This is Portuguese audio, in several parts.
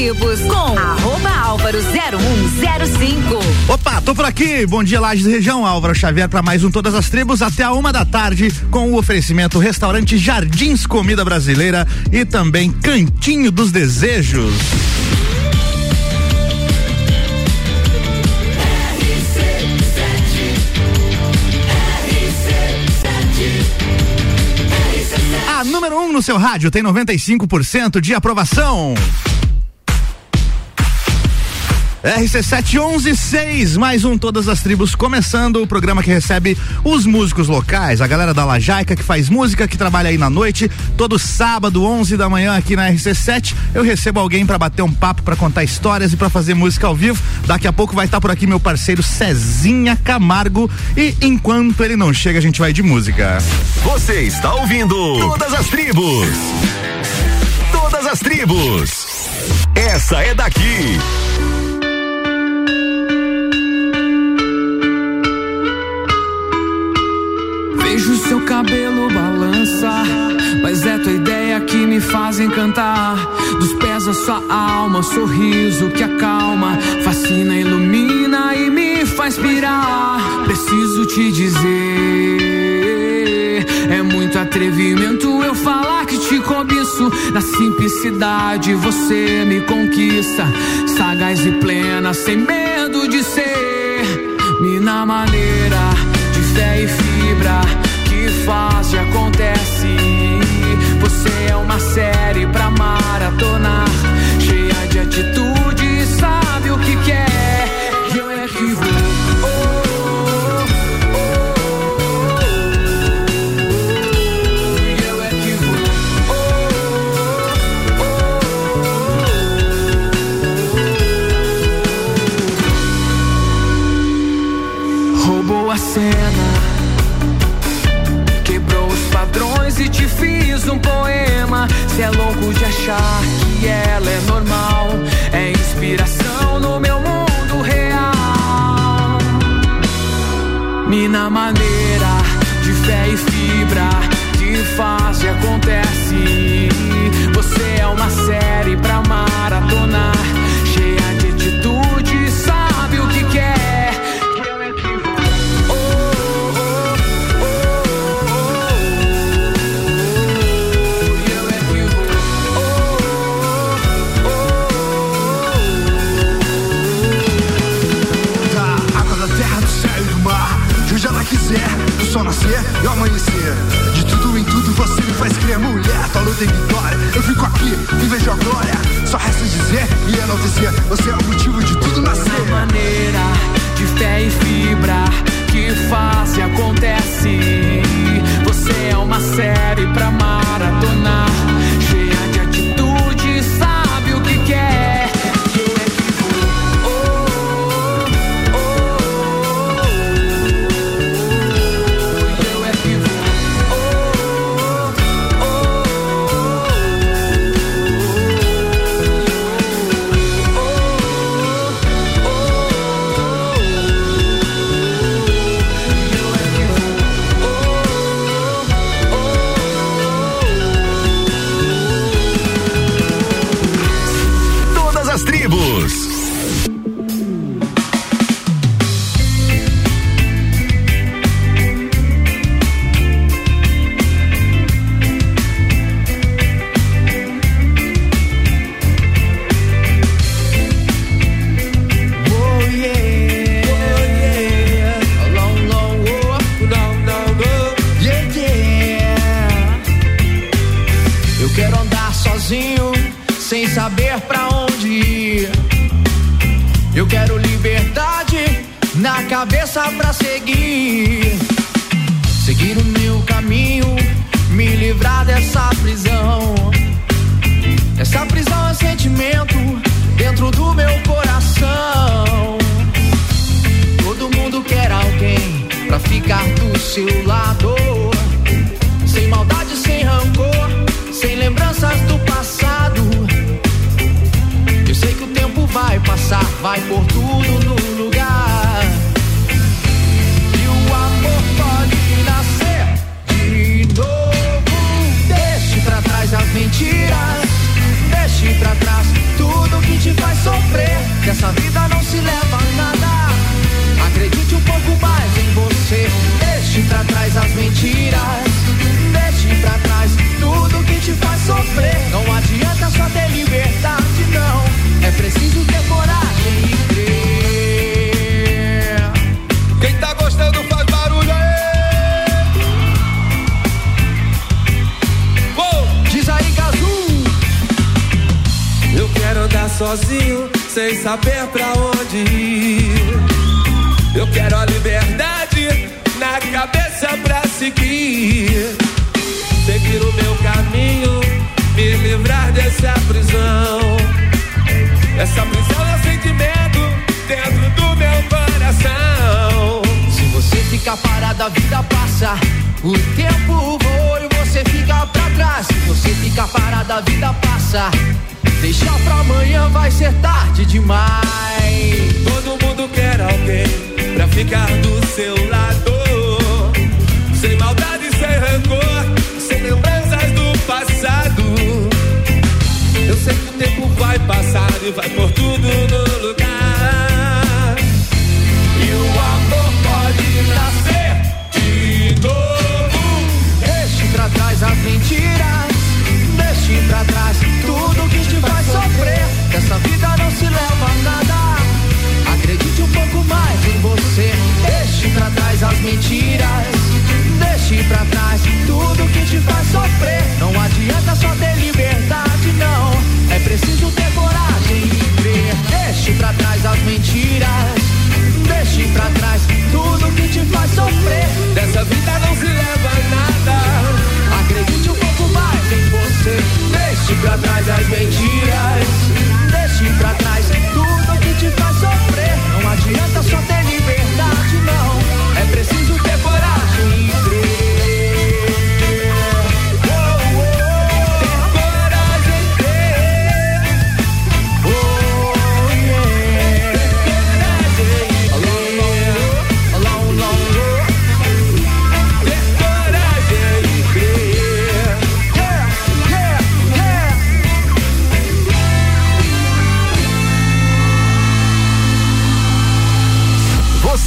Tribos com arroba álvaro 0105. Opa, tô por aqui. Bom dia, Lages Região. Álvaro Xavier para mais um Todas as Tribos até a uma da tarde com o oferecimento Restaurante Jardins Comida Brasileira e também Cantinho dos Desejos. A número 1 um no seu rádio tem 95% de aprovação. RC7116, mais um Todas as Tribos, começando o programa que recebe os músicos locais, a galera da Lajaica que faz música, que trabalha aí na noite, todo sábado, 11 da manhã aqui na RC7, eu recebo alguém para bater um papo, para contar histórias e para fazer música ao vivo. Daqui a pouco vai estar tá por aqui meu parceiro Cezinha Camargo e enquanto ele não chega, a gente vai de música. Você está ouvindo Todas as Tribos. Todas as Tribos. Essa é daqui. Seu cabelo balançar, mas é tua ideia que me faz encantar. Dos pés a sua alma, sorriso que acalma, fascina, ilumina e me faz pirar. Preciso te dizer, é muito atrevimento eu falar que te cobiço. Na simplicidade você me conquista, sagaz e plena, sem medo de ser. Mina maneira de fé e fibra faz e acontece. Você é uma série pra maratonar, cheia de atitude, é louco de achar que ela é normal, é inspiração no meu mundo real. Mina maneira de fé e fibra que faz e acontece. Você é uma série pra maratonar, sol nascer e o amanhecer. De tudo em tudo você me faz crer, mulher. Tua luta vitória. Eu fico aqui e vejo a glória. Só resta dizer e enaltecer. Você é o motivo de tudo nascer. maneira de fé e fibra que faz e acontece. Você é uma série pra maratonar, tribos.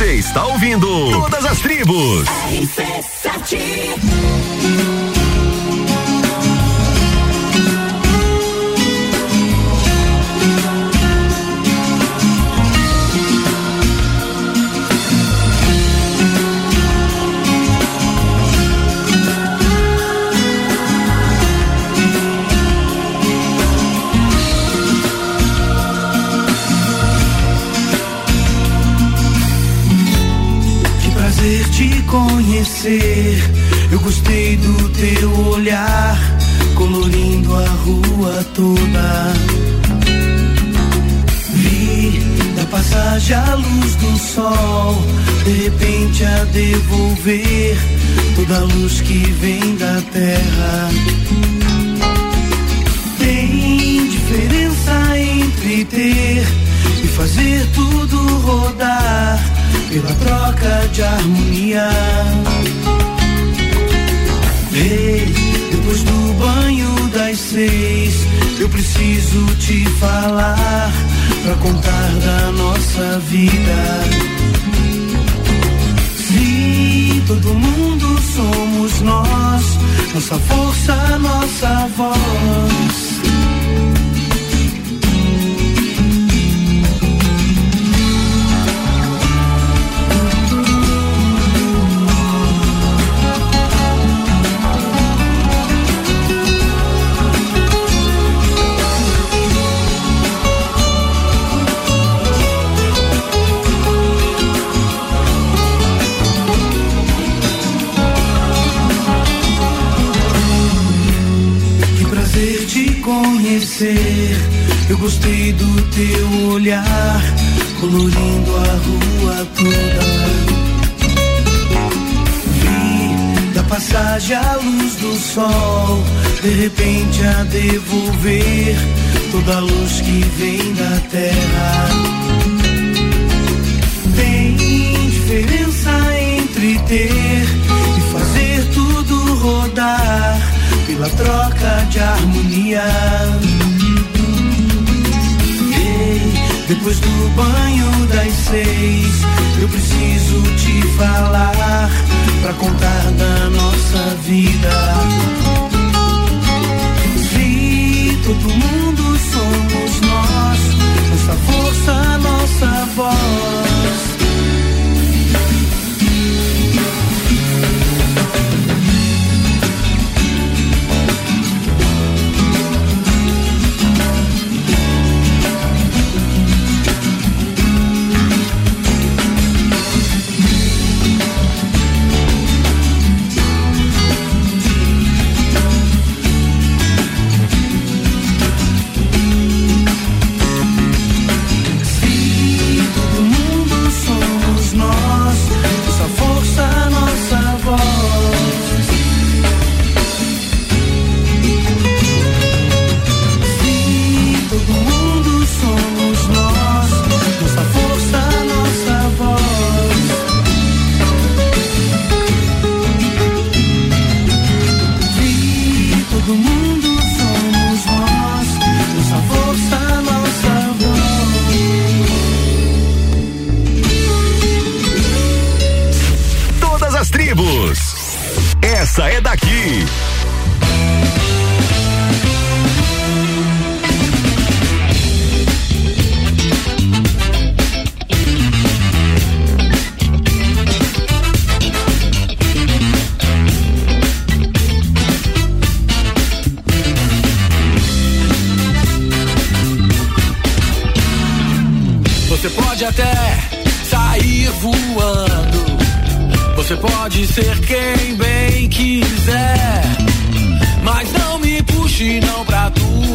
Você está ouvindo Todas as Tribos. RC7. Conhecer. Eu gostei do teu olhar, colorindo a rua toda. Vi da passagem a luz do sol, de repente a devolver toda a luz que vem da terra. Tem diferença entre ter e fazer tudo rodar pela troca de harmonia. Ei, depois do banho das seis, eu preciso te falar pra contar da nossa vida. Se todo mundo somos nós, nossa força, nossa voz. Conhecer. Eu gostei do teu olhar, colorindo a rua toda. Vi da passagem a luz do sol, de repente a devolver toda a luz que vem da terra. Tem diferença entre ter e fazer tudo rodar pela troca de harmonia. Ei, depois do banho das seis, eu preciso te falar pra contar da nossa vida. Se todo mundo somos nós, nossa força, nossa voz. Essa é daqui. Você pode até sair voando. Você pode ser quem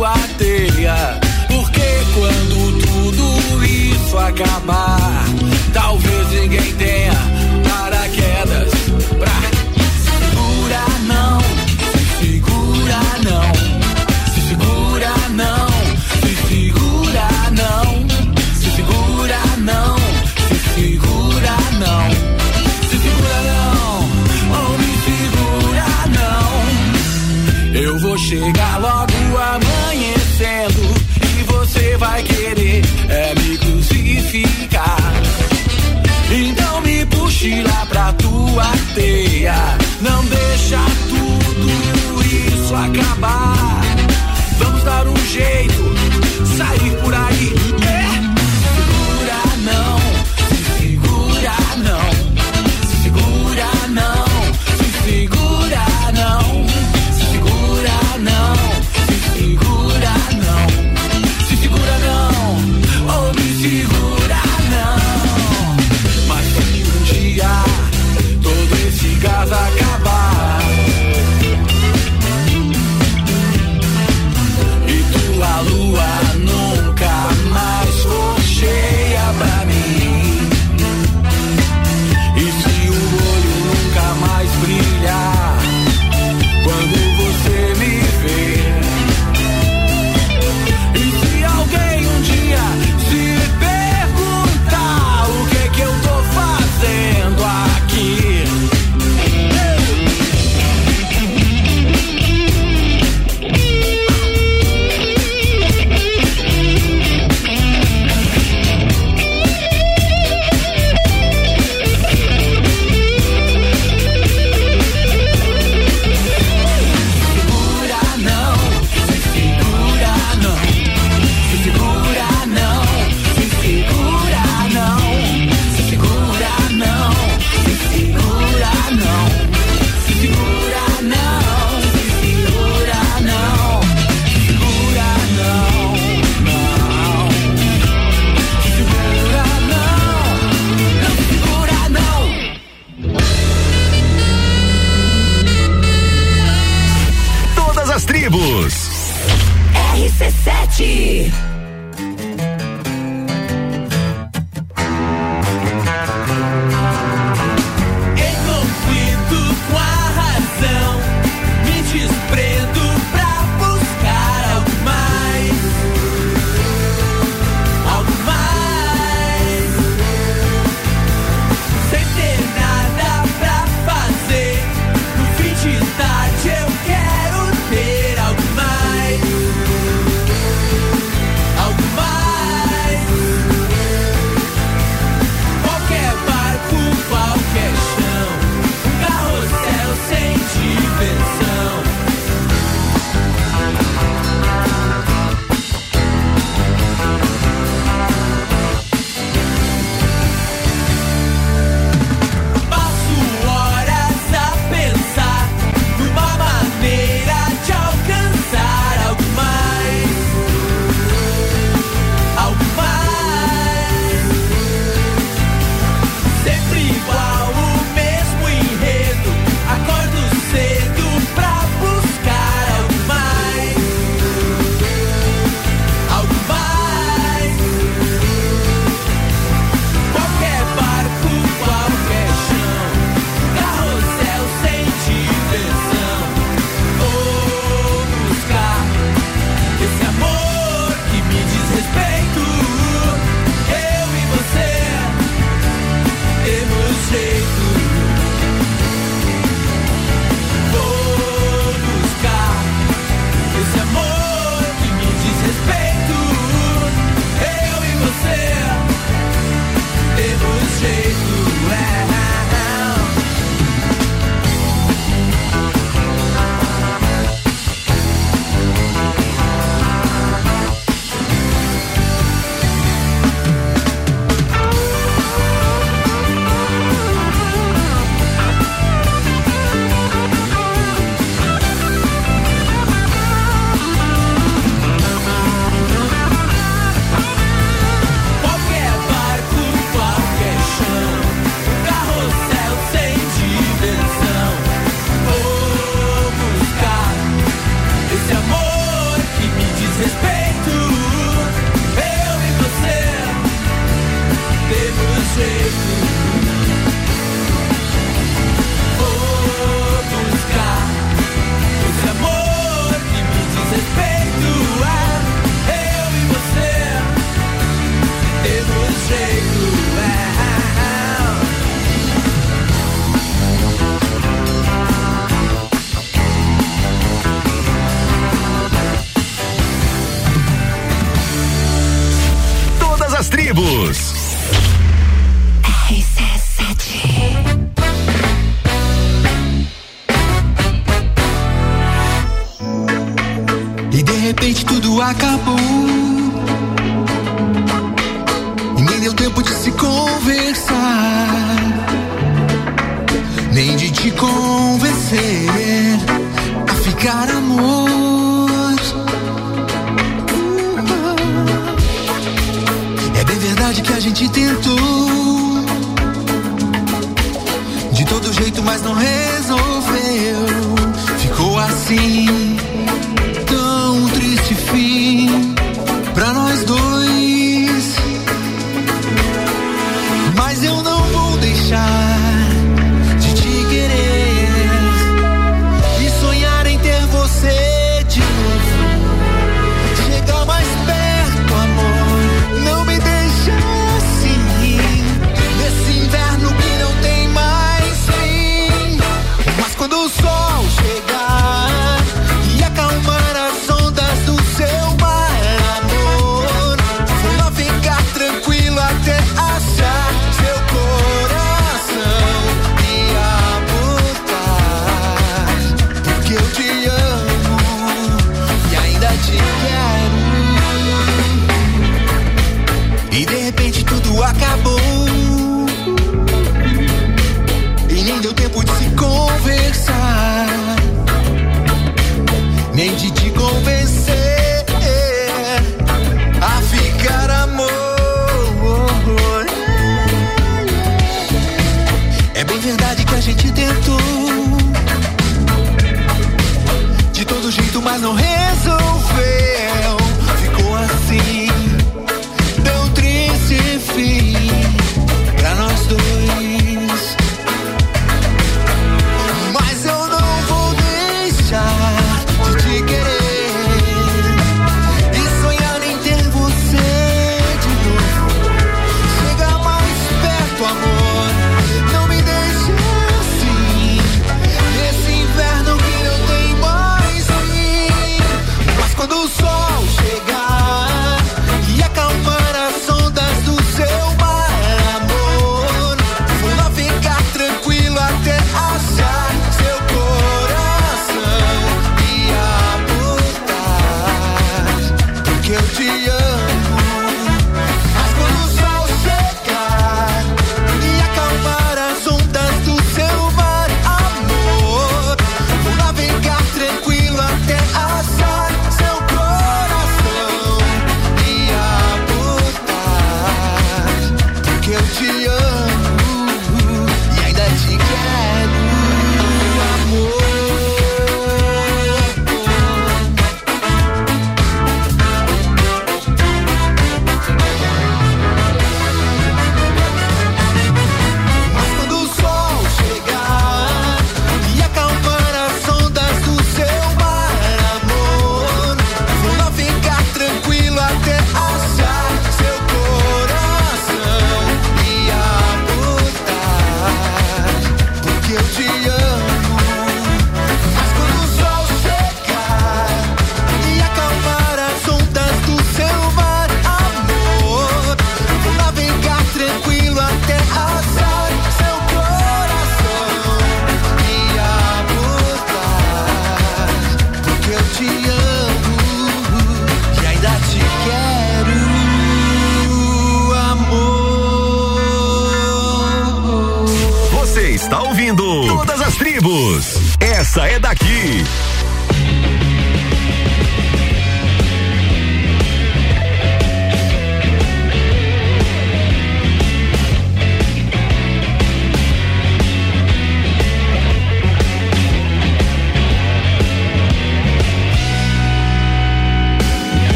I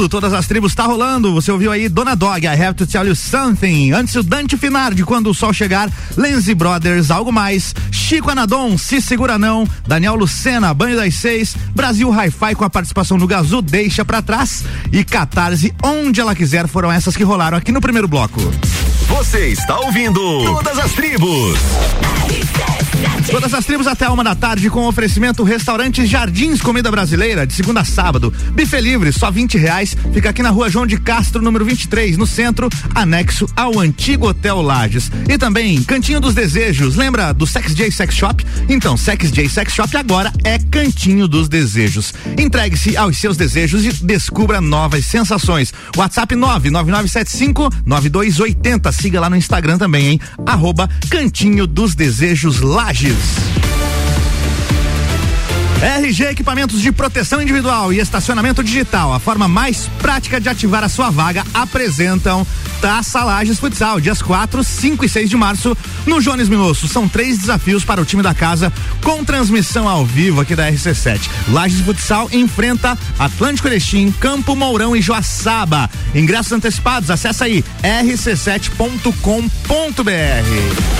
conteúdo, todas as tribos tá rolando. Você ouviu aí Dona Dog, I Have to Tell You Something. Antes o Dante Finardi, quando o sol chegar. Lenzi Brothers, algo mais. Chico Anadon, Se Segura Não. Daniel Lucena, Banho das Seis. Brasil Hi-Fi com a participação do Gazu, Deixa Pra Trás. E Catarse, Onde Ela Quiser, foram essas que rolaram aqui no primeiro bloco. Você está ouvindo Todas as Tribos. Todas as tribos até uma da tarde com oferecimento restaurante Jardins Comida Brasileira, de segunda a sábado. Bife livre, só 20 reais. Fica aqui na rua João de Castro, número 23, no centro, anexo ao antigo Hotel Lages. E também Cantinho dos Desejos. Lembra do Sex J Sex Shop? Então, Sex J Sex Shop agora é Cantinho dos Desejos. Entregue-se aos seus desejos e descubra novas sensações. WhatsApp 99975 9280. Siga lá no Instagram também, hein? Arroba Cantinho dos Desejos Lages. RG Equipamentos de Proteção Individual e Estacionamento Digital, a forma mais prática de ativar a sua vaga, apresentam Taça Lages Futsal, dias 4, 5 e 6 de março, no Jones Minosso. São três desafios para o time da casa, com transmissão ao vivo aqui da RC7. Lages Futsal enfrenta Atlântico Erechim, Campo Mourão e Joaçaba. Ingressos antecipados, acessa aí rc7.com.br.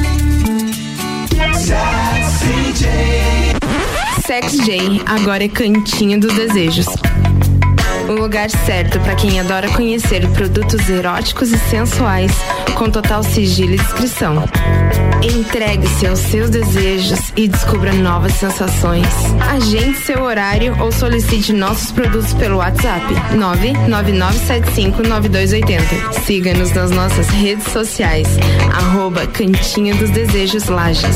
Sex J, agora é Cantinho dos Desejos. O lugar certo para quem adora conhecer produtos eróticos e sensuais, com total sigilo e descrição. Entregue-se aos seus desejos e descubra novas sensações. Agende seu horário ou solicite nossos produtos pelo WhatsApp 999759280. Siga-nos nas nossas redes sociais, arroba Cantinho dos Desejos Lages.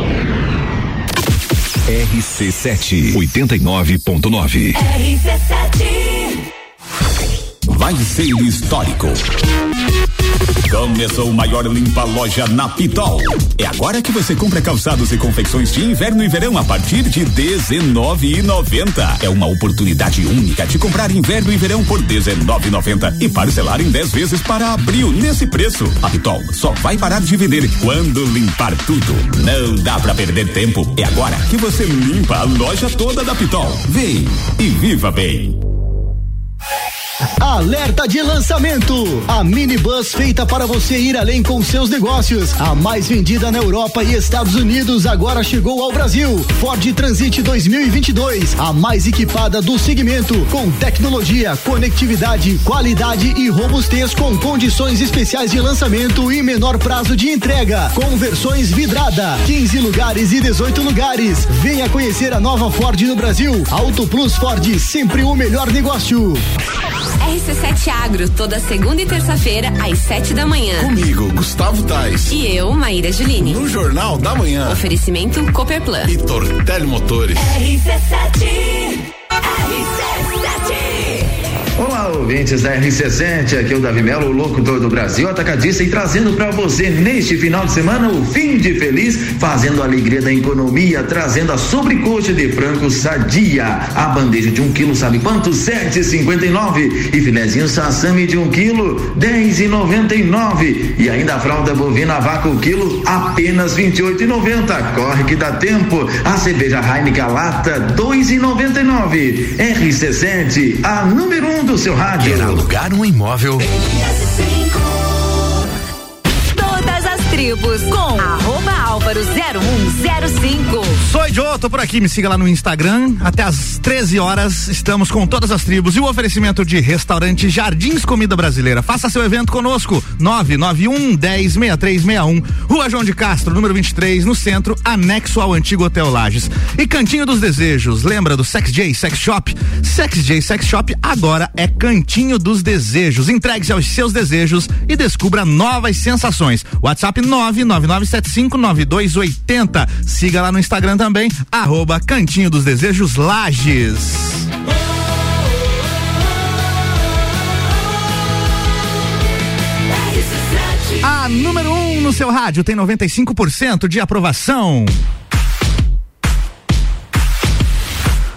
RC7 89.9. RC7 Vai ser histórico. Começou o maior limpa loja na Pitol. É agora que você compra calçados e confecções de inverno e verão a partir de R$19,90. É uma oportunidade única de comprar inverno e verão por R$19,90 e parcelar em 10 vezes para abril nesse preço. A Pitol só vai parar de vender quando limpar tudo. Não dá para perder tempo. É agora que você limpa a loja toda da Pitol. Vem e viva bem. Alerta de lançamento! A minibus feita para você ir além com seus negócios. A mais vendida na Europa e Estados Unidos agora chegou ao Brasil. Ford Transit 2022, a mais equipada do segmento, com tecnologia, conectividade, qualidade e robustez com condições especiais de lançamento e menor prazo de entrega. Com versões vidrada, 15 lugares e 18 lugares. Venha conhecer a nova Ford no Brasil. Auto Plus Ford, sempre o melhor negócio. RC7 Agro, toda segunda e terça-feira, às sete da manhã. Comigo, Gustavo Tais. E eu, Maíra Juline. No Jornal da Manhã. Oferecimento Cooperplan. E Tortel Motores. RC7 RC7 Olá, ouvintes da RC7, aqui é o Davi Melo, o locutor do Brasil Atacadista e trazendo para você neste final de semana o fim de feliz, fazendo a alegria da economia, trazendo a sobrecoxa de frango sadia, a bandeja de um quilo, sabe quanto? Sete cinquenta e nove. E filezinho sassami de um quilo, dez e noventa e nove. E ainda a fralda bovina vaca o quilo, apenas vinte e oito e noventa, corre que dá tempo, a cerveja Heineken lata, dois e noventa e nove, RC7, a número um do seu rádio. Quer alugar um imóvel? tribos com arroba álvaro 0105. Sou tô por aqui, me siga lá no Instagram. Até às 13 horas estamos com todas as tribos e o oferecimento de restaurante Jardins Comida Brasileira. Faça seu evento conosco. 991 10 6361, Rua João de Castro, número 23, no centro, anexo ao antigo Hotel Lages. E Cantinho dos Desejos, lembra do Sex J Sex Shop? Sex J Sex Shop agora é Cantinho dos Desejos. Entregue-se aos seus desejos e descubra novas sensações. WhatsApp 999759280. Siga lá no Instagram também, arroba Cantinho dos Desejos Lages. A número 1 um no seu rádio tem 95% de aprovação.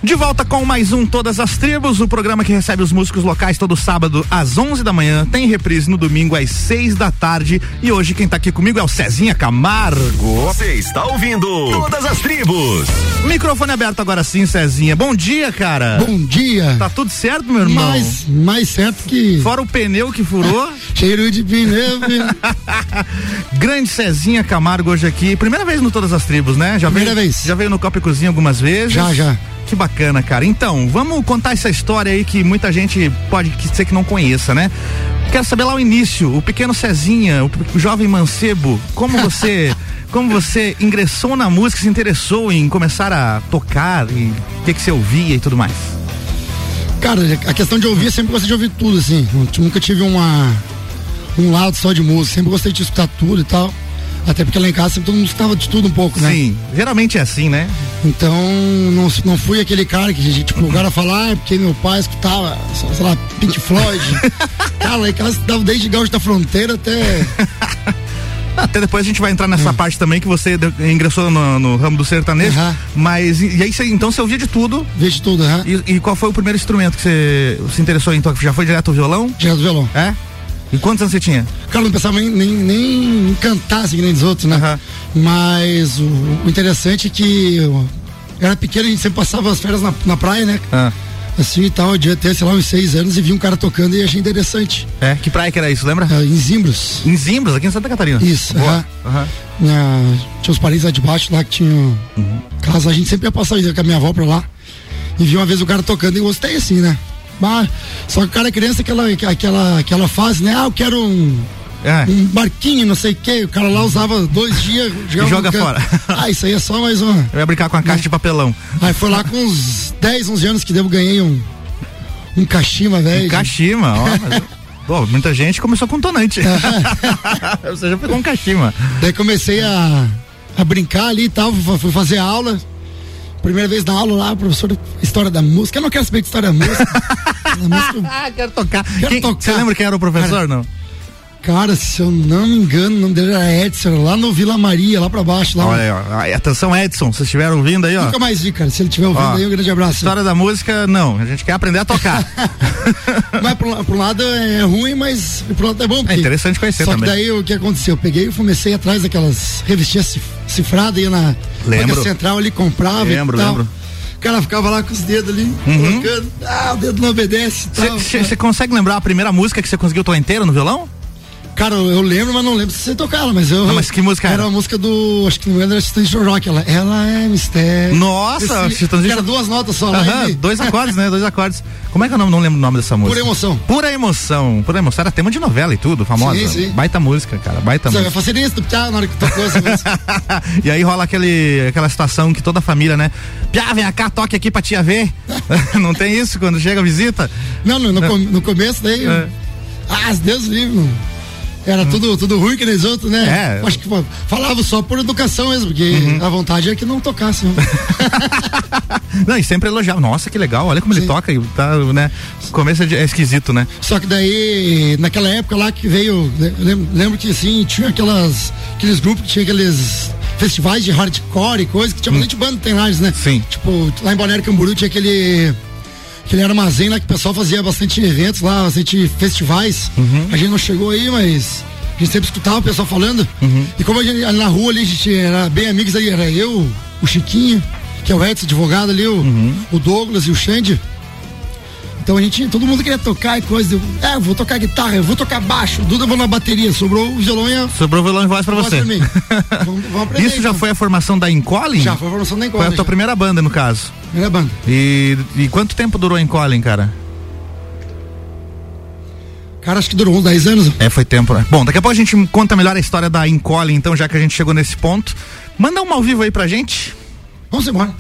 De volta com mais um Todas as Tribos, o programa que recebe os músicos locais todo sábado às 11 da manhã, tem reprise no domingo às 6 da tarde. E hoje quem tá aqui comigo é o Cezinha Camargo. Você está ouvindo Todas as Tribos. Microfone aberto agora sim, Cezinha. Bom dia, cara. Bom dia. Tá tudo certo, meu irmão? Mais, mais certo que. Fora o pneu que furou. Cheiro de pneu. Grande Cezinha Camargo hoje aqui. Primeira vez no Todas as Tribos, né? Já Primeira veio, vez. Já veio no Copa e Cozinha algumas vezes. Já, já. Que bacana, cara. Então, vamos contar essa história aí que muita gente pode ser que não conheça, né? Quero saber lá o início, o pequeno Cezinha, o, jovem mancebo, como você, como você ingressou na música, se interessou em começar a tocar e o que que você ouvia e tudo mais? Cara, a questão de ouvir, eu sempre gostei de ouvir tudo, assim. Nunca tive uma um lado só de música, sempre gostei de escutar tudo e tal. Até porque lá em casa todo mundo escutava de tudo um pouco, né? Sim, geralmente é assim, né? Então, não, não fui aquele cara que, tipo, o cara falar, ah, é porque meu pai escutava, sei lá, Pink Floyd. cara, lá em casa escutava desde Gaúcho da Fronteira até. Até depois a gente vai entrar nessa Hum. parte também que você ingressou no, no ramo do sertanejo. Mas e, e aí você, então você ouvia de tudo? Via de tudo, aham. E, e qual foi o primeiro instrumento que você se interessou em tocar? Já foi direto ao violão? Direto ao violão. É? E quantos anos você tinha? Cara, não pensava nem, nem, nem em cantar assim que nem dos outros, né? Mas o, o interessante é que eu era pequeno, a gente sempre passava as férias na, na praia, né? Ah. Assim e tal, eu devia ter, sei lá, uns seis anos e vi um cara tocando e achei interessante. É? Que praia que era isso, lembra? em Zimbros. Em Zimbros, aqui em Santa Catarina. Isso, Boa. Aham. Na- tinha os parentes lá de baixo lá que tinham Uhum. casa, a gente sempre ia passar com a minha avó pra lá. E vi uma vez o cara tocando e gostei assim, né? Mas, só que o cara é criança aquela, aquela, aquela fase, né? Ah, eu quero um, É. um barquinho, não sei o quê. O cara lá usava dois dias, jogava joga canto. fora. Ah, isso aí é só mais uma. Eu ia brincar com a caixa de papelão. Aí foi lá com uns 10, 11 anos que devo ganhei um um Kashima, velho. Um Kashima, ó. mas- Pô, muita gente começou com tonante. Você já pegou um Kashima. Daí comecei a, a brincar ali e tal, fui fazer aula. Primeira vez na aula lá, professor, história da música. Eu não quero saber de história da música. Da música, Ah, quero tocar. Quero Quem- tocar. Você lembra quem era o professor, não? Cara, se eu não me engano, o nome dele era Edson, lá no Vila Maria, lá pra baixo. Lá. Olha aí, ó. Aí, Atenção, Edson, vocês estiveram ouvindo aí, ó. Nunca mais vi, cara. Se ele estiver ouvindo Ó, aí, um grande abraço. História da música, não. A gente quer aprender a tocar. Mas por um lado é ruim, mas outro lado é bom. porque- interessante conhecer Só também. que daí o que aconteceu? Eu peguei e comecei atrás daquelas revistinhas cif- cifradas, ia na Lembro. central ali, comprava Lembro, e tal. lembro. O cara ficava lá com os dedos ali, Uhum. colocando, ah, o dedo não obedece e tal. Você consegue lembrar a primeira música que você conseguiu tocar inteira no violão? Cara, eu lembro, mas não lembro se você tocava, mas eu. Não, mas que música era? Era a música do. Acho que não era de Rock, ela. Ela é mistério. Nossa, Esse- Titãs de Era duas notas só. Aham, e- dois acordes, né? Dois acordes. Como é que eu não, não lembro o nome dessa música? Pura emoção. Pura emoção. Pura emoção. Era tema de novela e tudo, famosa. Sim, sim. Baita música, cara. Baita eu música. fazia isso do Piá na hora que tocou essa música. e aí rola aquele, aquela situação que toda a família, né? Piá, vem cá, toque aqui pra tia ver. não tem isso quando chega a visita? Não, no, no, no começo daí. É. Ah, Deus livre, mano. Era tudo, tudo ruim que eles outros, né? É. Uhum. Acho que pô, falava só por educação mesmo, porque a vontade é que não tocasse. né? Não, e sempre elogiava. Nossa, que legal, olha como ele toca. e Tá, né? Começo é, é esquisito, né? Só que daí, naquela época lá que veio, né, lembro, lembro que assim, tinha aquelas, aqueles grupos que tinha aqueles festivais de hardcore e coisa, que tinha bastante banda tem lá, né? Hum. Sim. Tipo, lá em Balneário Camboriú tinha aquele aquele armazém lá que o pessoal fazia bastante eventos lá, bastante festivais. Uhum. A gente não chegou aí, mas a gente sempre escutava o pessoal falando. Uhum. E como a gente, na rua ali, a gente era bem amigos aí, era eu, o Chiquinho, que é o Edson, advogado ali, o, Uhum. o Douglas e o Xande. Então a gente, todo mundo queria tocar e coisa. É, eu vou tocar guitarra, eu vou tocar baixo, o Duda vou na bateria, sobrou o violão e a Sobrou violão e voz pra você. pra mim. vamos, vamos aprender, Isso já então. foi a formação da Encolin? Já foi a formação da Foi a Encolin, tua primeira banda, no caso. Primeira banda. E, e quanto tempo durou a Encolin, cara? Cara, acho que durou uns 10 anos. É, foi tempo, né? Bom, daqui a pouco a gente conta melhor a história da Encolin, então, já que a gente chegou nesse ponto. Manda um ao vivo aí pra gente. Vamos embora.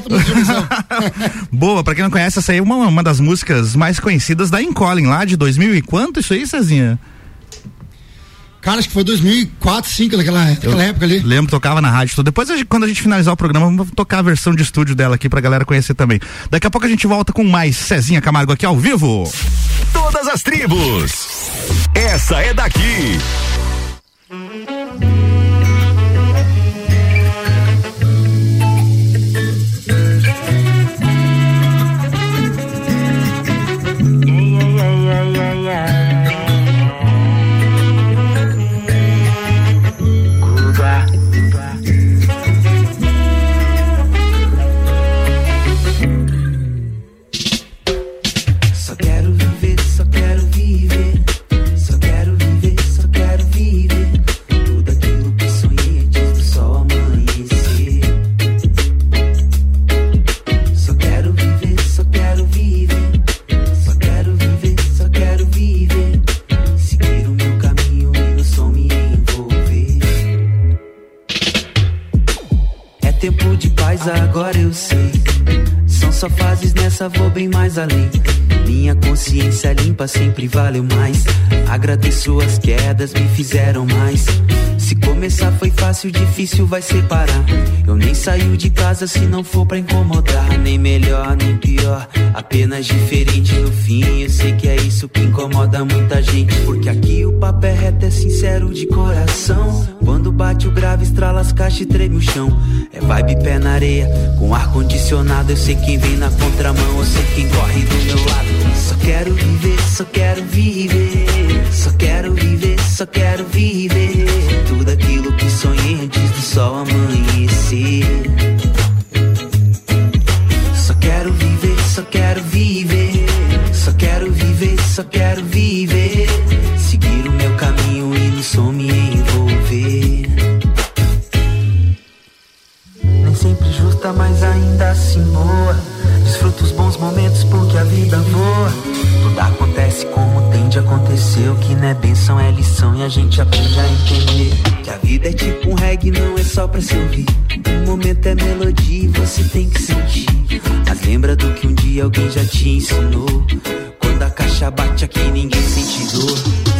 Boa, pra quem não conhece, essa aí é uma, uma das músicas mais conhecidas da Encolin, lá de 2000 e quanto isso aí, Cezinha? Cara, acho que foi 2004, 2005, naquela, naquela época ali. Lembro, tocava na rádio. tudo. Depois, a gente- quando a gente finalizar o programa, vamos tocar a versão de estúdio dela aqui pra galera conhecer também. Daqui a pouco a gente volta com mais Cezinha Camargo aqui ao vivo. Todas as tribos. Essa é daqui. Nessa, vou bem mais além. Minha consciência limpa sempre valeu mais. Agradeço as quedas, me fizeram mais. Se começar foi fácil, difícil vai separar. Eu nem saio de casa se não for pra incomodar. Nem melhor, nem pior, apenas diferente no fim. Eu sei que é isso que incomoda muita gente. Porque aqui o papo é reto, é sincero de coração. Quando bate o grave, estrala as caixas e treme o chão. É vibe pé na areia, com ar condicionado. Eu sei quem vem na contramão, eu sei quem corre do meu lado. Só quero viver, só quero viver. Só quero viver, só quero viver tudo aquilo que sonhei antes do sol amanhecer. Só quero viver, só quero viver. Só quero viver, só quero viver. Seguir o meu caminho e no som me envolver. Nem sempre justa, mas ainda assim boa. Desfruto os bons momentos porque a vida voa. Tudo acontece com onde aconteceu que não é benção, é lição e a gente aprende a entender que a vida é tipo um reggae, não é só pra se ouvir. O momento é melodia e você tem que sentir. Mas lembra do que um dia alguém já te ensinou. Quando a caixa bate aqui, ninguém sente dor.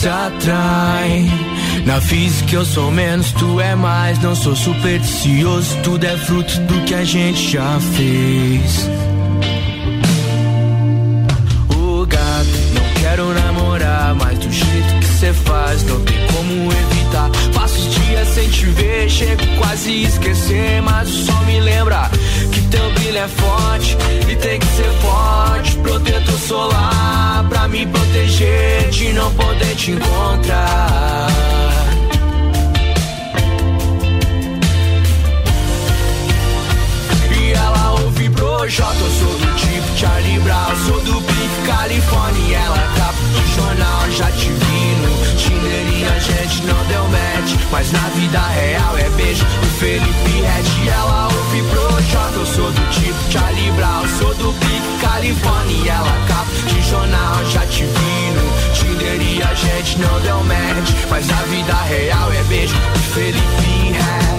Se atraem. Na física eu sou menos, tu é mais. Não sou supersticioso, tudo é fruto do que a gente já fez. Ô gato, não quero namorar, mas do jeito que cê faz, não tem como evitar. Passo os dias sem te ver, chego quase a esquecer, mas o sol me lembra é forte e tem que ser forte. Protetor solar pra me proteger de não poder te encontrar. E ela ouve Projota, eu sou do tipo Charlie Brown, sou do Pique Califórnia. Ela capa do jornal, já te vi no Tinder e a gente não deu match. Mas na vida real é beijo do Felipe Red. Ela gente não deu match, mas a vida real é beijo Felipe Hatch.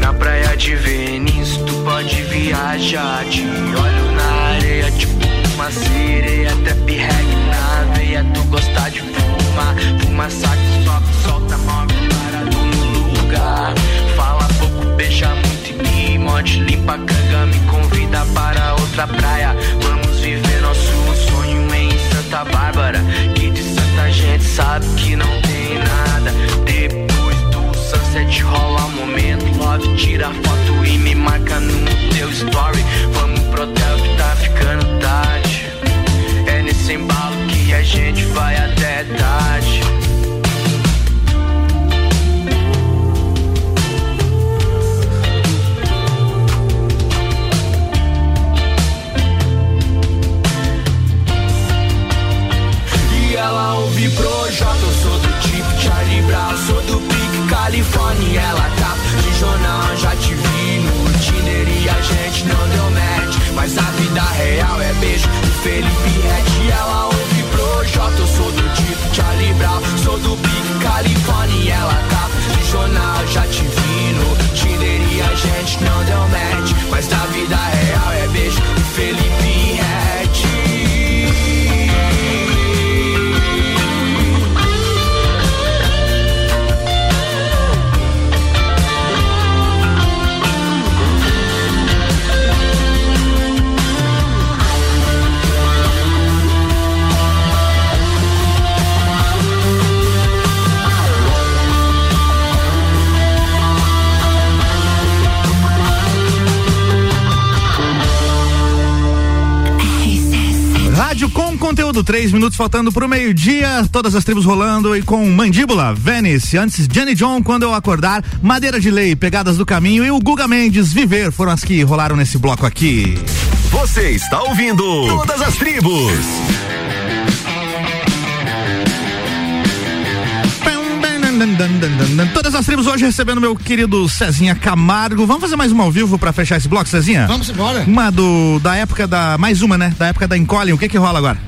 Na praia de Venice, tu pode viajar. Te olho na areia, tipo uma sereia, até pirregue na veia. Tu gosta de fumar, fuma saque beija muito e morde, limpa a canga, me convida para outra praia. Vamos viver nosso sonho em Santa Bárbara. Que de Santa gente sabe que não tem nada. Depois do sunset rola um momento. Love, tira foto e me marca no teu story. Vamos pro hotel que tá ficando tarde. É nesse embalo que a gente vai até tarde. Ela ouve Projota, eu sou do tipo Charlie Brown, sou do Pique Califórnia, ela tá de jornal, já te vi no Tinder e a gente não deu match, mas a vida real é beijo do Felipe Ret, e ela ouve Projota, eu sou do tipo Charlie Brown, sou do Pique Califórnia, ela tá de jornal, já te vi no Tinder e a gente não deu match, mas a vida real é beijo do Felipe Ret. Conteúdo, três minutos faltando pro meio-dia, todas as tribos rolando e com Mandíbula, Venice, antes Jenny John, quando eu acordar, Madeira de Lei, Pegadas do Caminho e o Guga Mendes, Viver, foram as que rolaram nesse bloco aqui. Você está ouvindo Todas as Tribos. Todas as tribos hoje recebendo meu querido Cezinha Camargo. Vamos fazer mais uma ao vivo pra fechar esse bloco, Cezinha? Vamos embora. Uma do, da época da. Mais uma, né? Da época da Encolhe. O que que rola agora?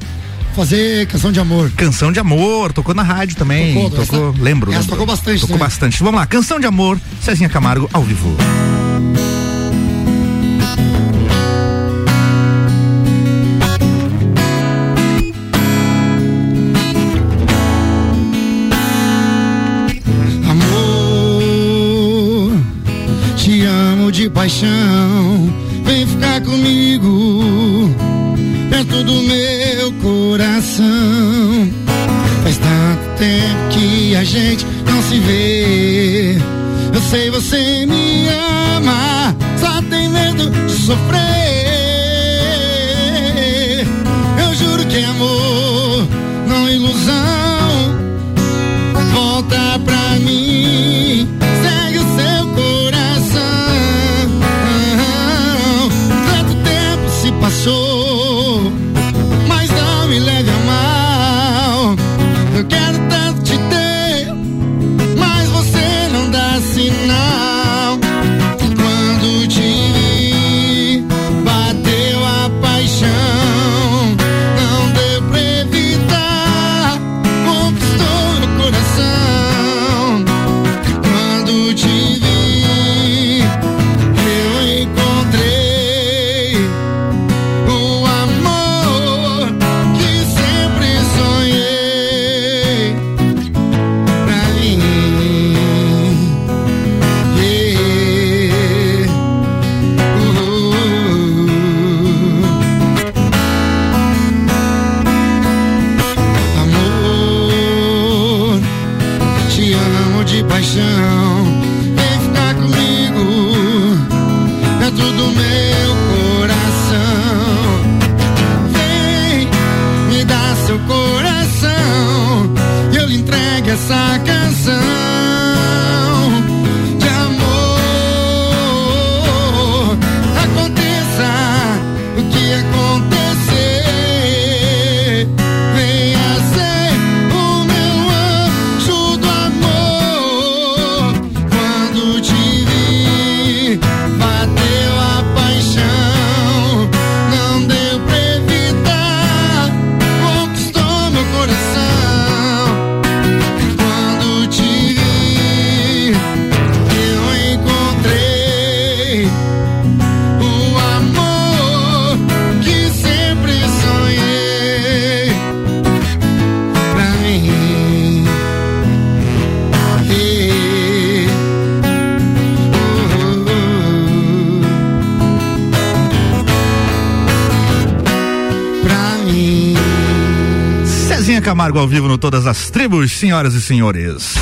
Fazer canção de amor. Canção de amor, tocou na rádio também. Tocou, Tocou, essa- lembro. essa lembro. tocou bastante Tocou também. bastante. Vamos lá, canção de amor, Cezinha Camargo ao vivo. Amor, te amo de paixão. Gente não se vê. Eu sei você me ama, só tem medo de sofrer. Eu juro que é amor, não ilusão. Volta pra mim, Camargo ao vivo no Todas as Tribos, senhoras e senhores.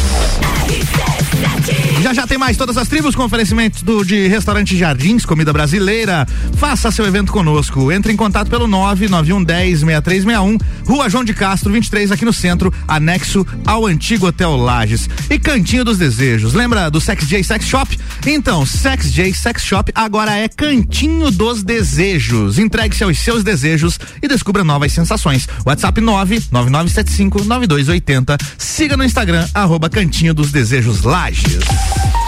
Já já tem mais todas as tribos com oferecimento do, de restaurante Jardins, comida brasileira. Faça seu evento conosco. Entre em contato pelo 99110 6361, Rua João de Castro, 23, aqui no centro, anexo ao antigo Hotel Lages. E Cantinho dos Desejos. Lembra do Sex J Sex Shop? Então, Sex J Sex Shop agora é Cantinho dos Desejos. Entregue-se aos seus desejos e descubra novas sensações. WhatsApp 99975 9280. Siga no Instagram, arroba Cantinho dos Desejos Lages dias.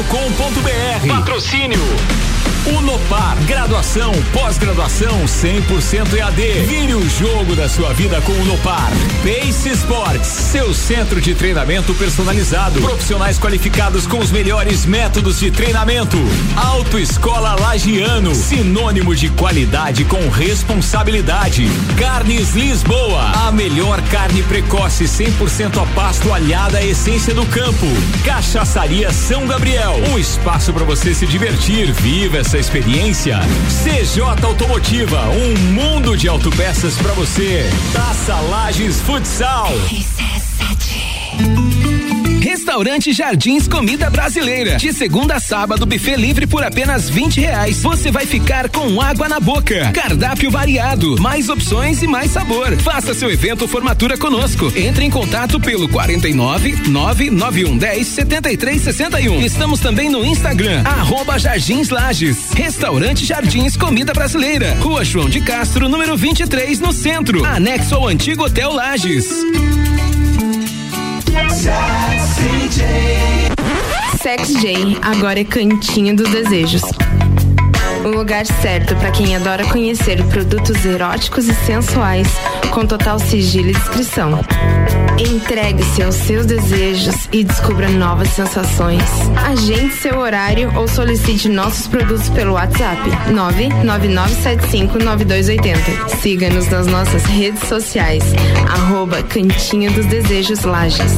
rc7.com.br. Patrocínio Unopar, graduação, pós-graduação 100% EAD. Vire o jogo da sua vida com Unopar. Pace Sports, seu centro de treinamento personalizado. Profissionais qualificados com os melhores métodos de treinamento. Autoescola Lagiano, sinônimo de qualidade com responsabilidade. Carnes Lisboa, a melhor carne precoce 100% a pasto alhada à essência do campo. Cachaçaria São Gabriel, um espaço para você se divertir. Viva essa experiência. CJ Automotiva, um mundo de autopeças para você. Taça Lages Futsal. Restaurante Jardins Comida Brasileira. De segunda a sábado, buffet livre por apenas 20 reais. Você vai ficar com água na boca. Cardápio variado, mais opções e mais sabor. Faça seu evento formatura conosco. Entre em contato pelo 49 991 10 73 61. Estamos também no Instagram, arroba Jardins Lages. Restaurante Jardins Comida Brasileira. Rua João de Castro, número 23, no centro. Anexo ao antigo Hotel Lages. Sex J, agora é Cantinho dos Desejos. O lugar certo para quem adora conhecer produtos eróticos e sensuais, com total sigilo e discrição. Entregue-se aos seus desejos e descubra novas sensações. Agende seu horário ou solicite nossos produtos pelo WhatsApp 999759280. Siga-nos nas nossas redes sociais, arroba Cantinho dos Desejos Lages.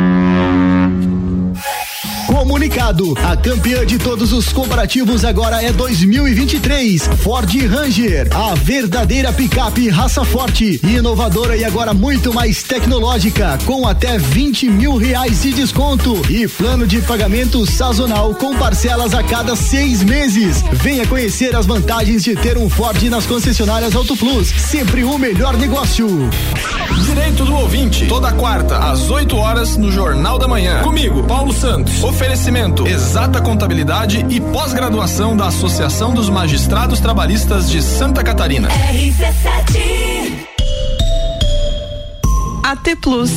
Comunicado. A campeã de todos os comparativos agora é 2023. Ford Ranger, a verdadeira picape raça forte, inovadora e agora muito mais tecnológica, com até 20 mil reais de desconto e plano de pagamento sazonal com parcelas a cada seis meses. Venha conhecer as vantagens de ter um Ford nas concessionárias Auto Plus. Sempre o melhor negócio. Direito do ouvinte, toda quarta, às 8 horas, no Jornal da Manhã. Comigo, Paulo Santos. Oferecimento: Exata Contabilidade e pós-graduação da Associação dos Magistrados Trabalhistas de Santa Catarina. RC7 AT Plus.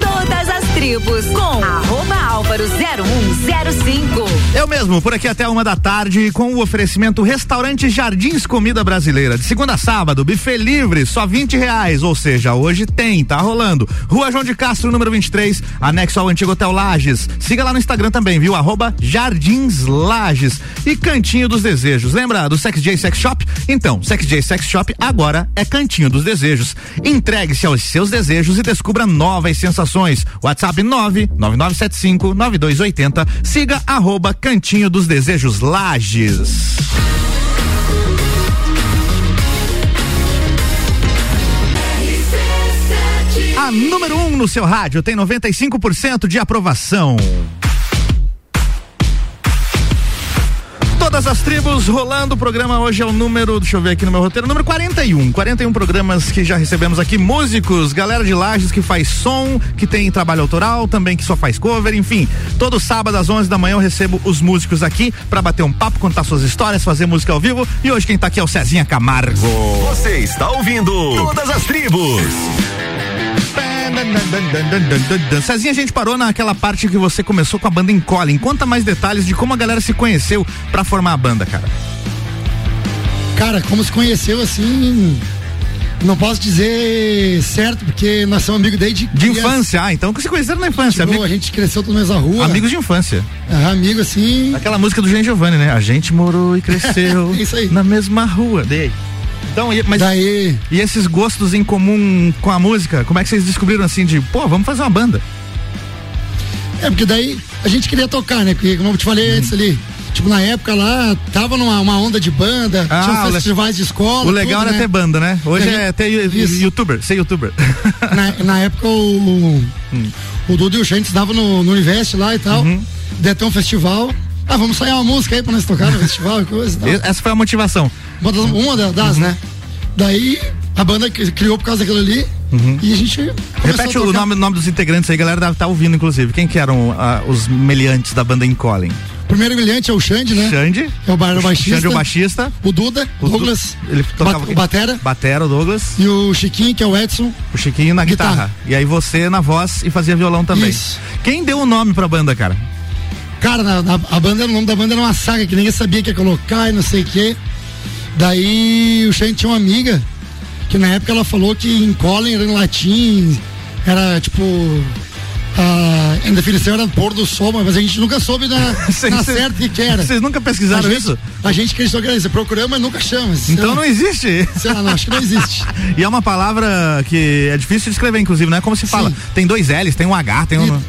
Todas as tribos com arroba Álvaro 0105. Eu mesmo, por aqui até uma da tarde, com o oferecimento Restaurante Jardins Comida Brasileira. De segunda a sábado, buffet livre, só 20 reais. Ou seja, hoje tem, tá rolando. Rua João de Castro, número 23, anexo ao antigo Hotel Lages. Siga lá no Instagram também, viu? Arroba Jardins Lages. E Cantinho dos Desejos. Lembra do Sex J Sex Shop? Então, Sex J Sex Shop agora é Cantinho dos Desejos. Entregue-se aos seus desejos e descubra novas sensações. WhatsApp 99975 9280. Siga arroba Cantinho dos Desejos Lages. A número 1 um no seu rádio tem 95% de aprovação. Todas as tribos rolando. O programa hoje é o número, deixa eu ver aqui no meu roteiro, número 41. 41 programas que já recebemos aqui. Músicos, galera de Lages que faz som, que tem trabalho autoral, também que só faz cover, enfim. Todo sábado às 11 da manhã eu recebo os músicos aqui para bater um papo, contar suas histórias, fazer música ao vivo. E hoje quem tá aqui é o Cezinha Camargo. Você está ouvindo Todas as Tribos. Cezinha, a gente parou naquela parte que você começou com a banda em Colin. Conta mais detalhes de como a galera se conheceu para formar a banda, cara. Cara, como se conheceu assim. Não posso dizer certo, porque nós somos amigos desde. De infância, ah, então que se conheceram na infância. Tipo, a gente cresceu na mesma rua. Amigos de infância. É, amigo assim. Aquela música do Jean Giovanni, né? A gente morou e cresceu Isso aí. na mesma rua. Dei. Então, e- mas Daí. e esses gostos em comum com a música, como é que vocês descobriram assim de, pô, vamos fazer uma banda? É, porque daí a gente queria tocar, né? Porque, como eu te falei antes ali. Tipo, na época lá, tava numa uma onda de banda, Ah, tinha festivais de escola. o legal tudo, era né? ter banda, né? Hoje Daí- é ter yu- Isso. youtuber, ser youtuber. Na, na época o, Hum. o Dudu e o Chentes estavam no, no Univest lá e tal. Uhum. Daí ter um festival. Ah, vamos sair uma música aí pra nós tocar no festival e coisa tal. E- Essa foi a motivação. Uma das, uma da- das, Uhum. né? Daí a banda cri- criou por causa daquilo ali e a gente. Uhum. Repete a o nome, nome dos integrantes aí, galera deve estar ouvindo, inclusive. Quem que eram ah, os meliantes da banda em Colin? O primeiro brilhante é o Xande, né? Xande. É o bar- o baixista. Xande é o baixista. O Duda, O Du- Douglas. Ele tocava Ba- o Batera. Batera, o Douglas. E o Chiquinho, que é o Edson. O Chiquinho na guitarra. Guitarra. E aí você na voz e fazia violão também. Isso. Quem deu o nome pra banda, cara? Cara, na- na- a banda, o nome da banda era uma saga que ninguém sabia que ia colocar e não sei o quê. Daí o Xande tinha uma amiga que na época ela falou que em Colin era em latim, era tipo. A, em definição era pôr do sol, mas a gente nunca soube na, na certa o que, que era. vocês nunca pesquisaram a gente, isso? A gente que isso. Procuramos, mas nunca chama. Então não existe. Sei lá, não, acho que não existe. E é uma palavra que é difícil de escrever, inclusive, não é como se fala. Tem dois L's, tem um H, tem um.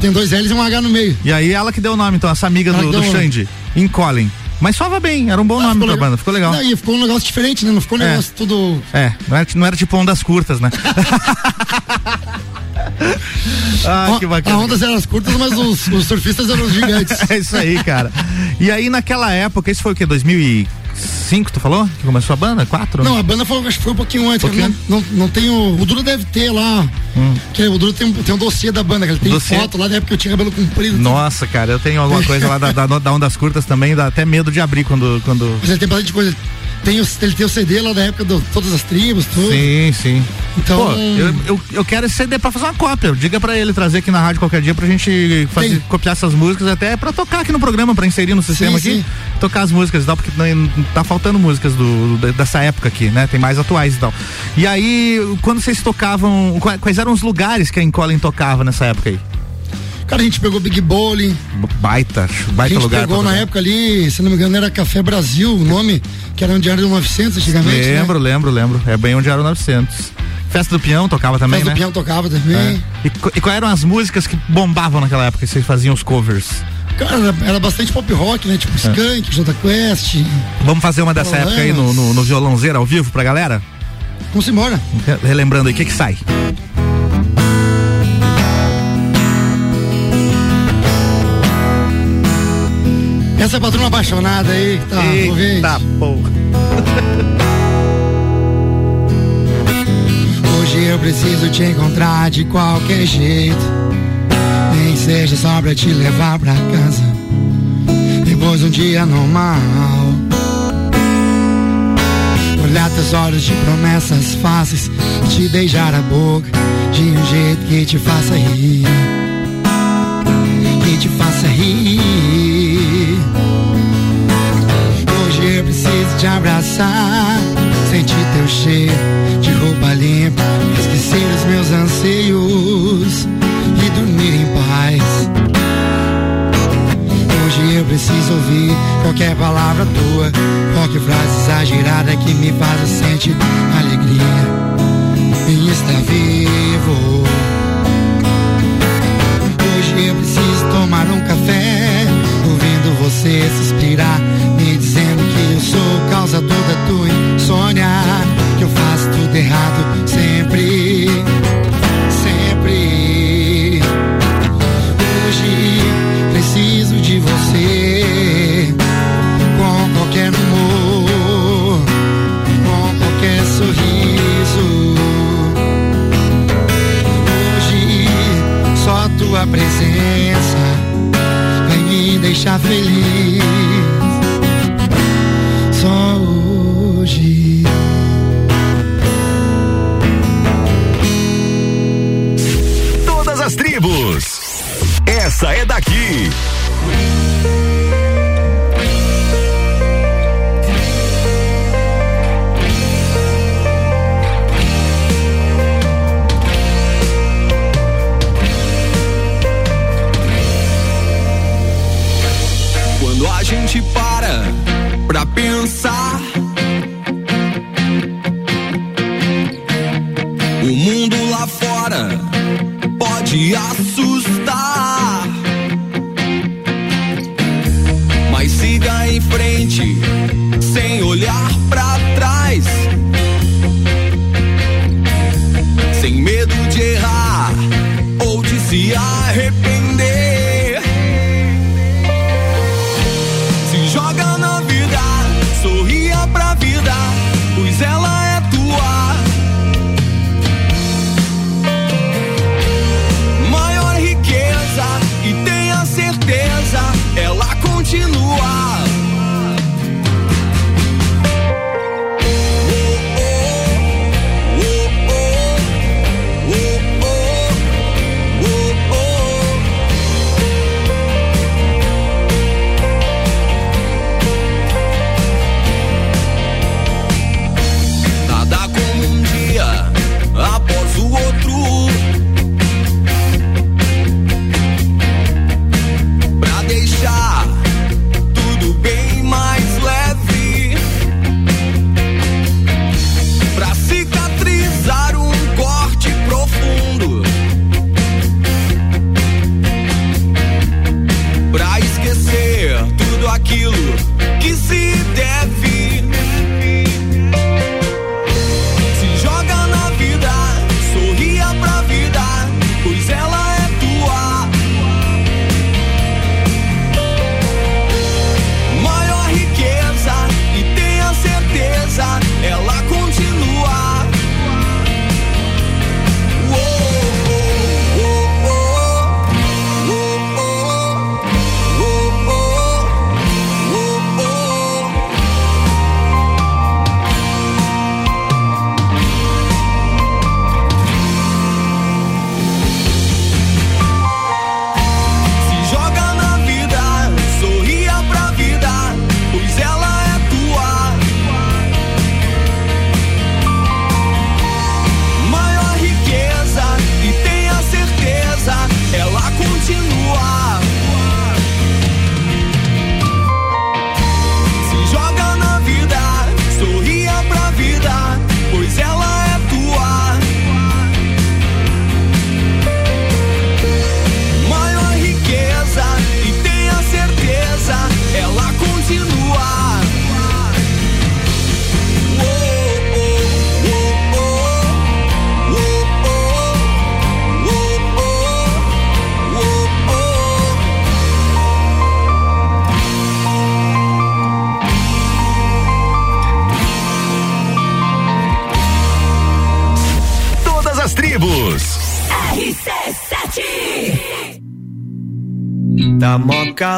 Tem dois L's e um H no meio. E aí ela que deu o nome, então, essa amiga Ela do, do. Xande, em Colin. Mas soava bem, era um bom ah, nome pra banda, ficou legal. Não, e ficou um negócio diferente, né? Não ficou um é. negócio tudo. É, não era, não era tipo ondas curtas, né? ah, o, que bacana. As ondas eram as curtas, mas os, os surfistas eram os gigantes. é isso aí, cara. E aí, naquela época, isso foi o que? 2004? Cinco, tu falou? Que começou a banda? Quatro? Não, a banda foi, acho que foi um pouquinho antes. Pouquinho? Não, não, não tem o, o Duro deve ter lá. Hum. Que, o Duro tem, tem um dossiê da banda, cara. Tem dossiê? foto lá né? da época que eu tinha cabelo comprido. Nossa, cara, eu tenho alguma coisa lá da, da, da Ondas Curtas também, dá até medo de abrir quando. quando... Mas tem bastante coisa tem, o- ele tem o CD lá da época de todas as tribos, tudo. Sim, sim. Então. Pô, eu, eu, eu quero esse CD pra fazer uma cópia. Diga pra ele trazer aqui na rádio qualquer dia pra gente fazer, Tem. copiar essas músicas, até pra tocar aqui no programa, pra inserir no sistema Sim, aqui. sim. Tocar as músicas e tal, porque tá faltando músicas do, dessa época aqui, né? Tem mais atuais e tal. E aí, quando vocês tocavam, qua- quais eram os lugares que a Encolin tocava nessa época aí? Cara, a gente pegou Big Bowling. Baita, A baita gente lugar. pegou pra na tocar. época ali, se não me engano, era Café Brasil, o nome, que era um diário do 900 antigamente. né? Lembro, lembro, lembro. É bem onde era o 900. Festa do Peão tocava também, Festa né? do Peão tocava também. É. E, e quais eram as músicas que bombavam naquela época que vocês faziam os covers? Cara, era, bastante pop rock, né? Tipo É. Skank, Jota Quest. Vamos fazer uma dessa época aí no, no, no violãozeiro ao vivo pra galera? Vamos embora. Re- Relembrando aí, o que que sai? Essa é patrona apaixonada aí que tá ouvindo. Eita porra. Hoje eu preciso te encontrar de qualquer jeito. Nem seja só pra te levar pra casa. Depois um dia normal. Olhar teus olhos de promessas fáceis. Te beijar a boca de um jeito que te faça rir. E te faça rir. Te abraçar, sentir teu cheiro de roupa limpa, esquecer os meus anseios e dormir em paz. Hoje eu preciso ouvir qualquer palavra tua, qualquer frase exagerada que me faça sentir alegria em estar vivo. Hoje eu preciso tomar um café, ouvindo você suspirar, me dizendo eu sou causador da tua insônia, que eu faço tudo errado sempre, sempre. Hoje preciso de você, com qualquer humor, com qualquer sorriso. Hoje só tua presença vai me deixar feliz. Essa é daqui. Quando a gente para pra pensar,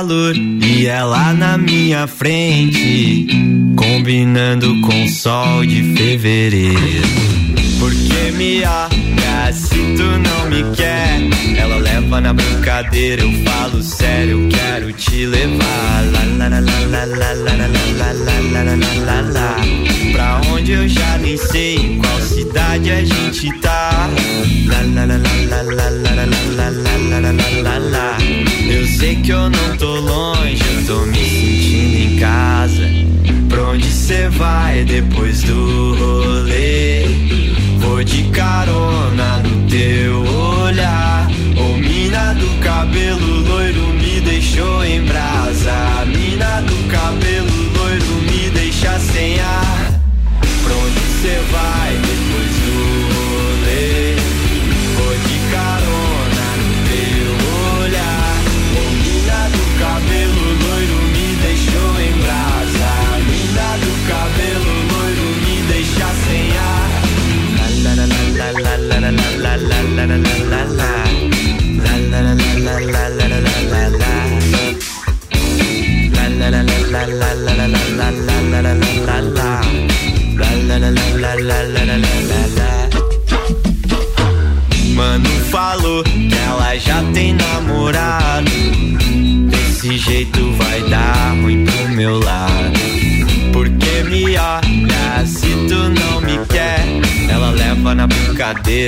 calor e ela na minha frente, combinando com o sol de fevereiro. Porque me olha se tu não me quer, ela leva na brincadeira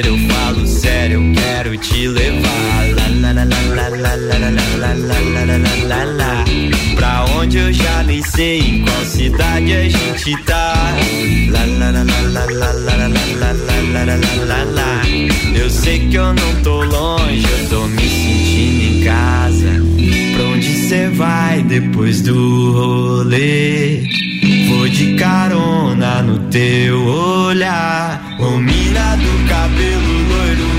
eu falo sério, eu quero te levar. Pra onde eu já nem sei, em qual cidade a gente tá. Eu sei que eu não tô longe, eu tô me sentindo em casa. Pra onde cê vai depois do rolê? Vou de carona no teu olho olhar. Ou mina do cabelo loiro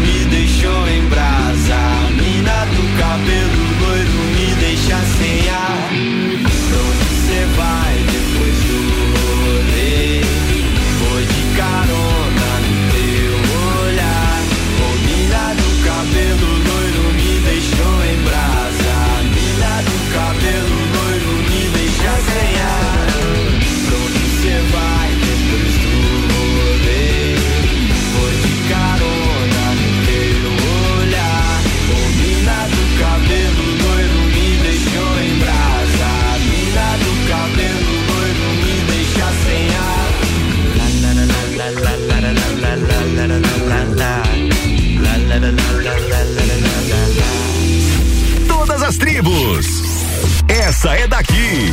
Essa é daqui.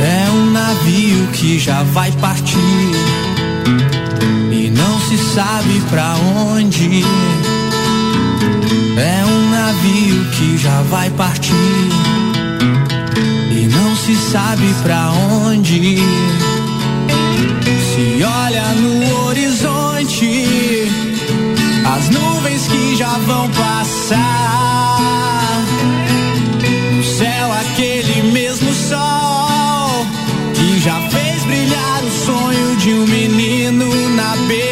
É um navio que já vai partir e não se sabe para onde. É um navio que já vai partir se sabe pra onde. Se olha no horizonte, as nuvens que já vão passar. No céu, aquele mesmo sol que já fez brilhar o sonho de um menino na beira.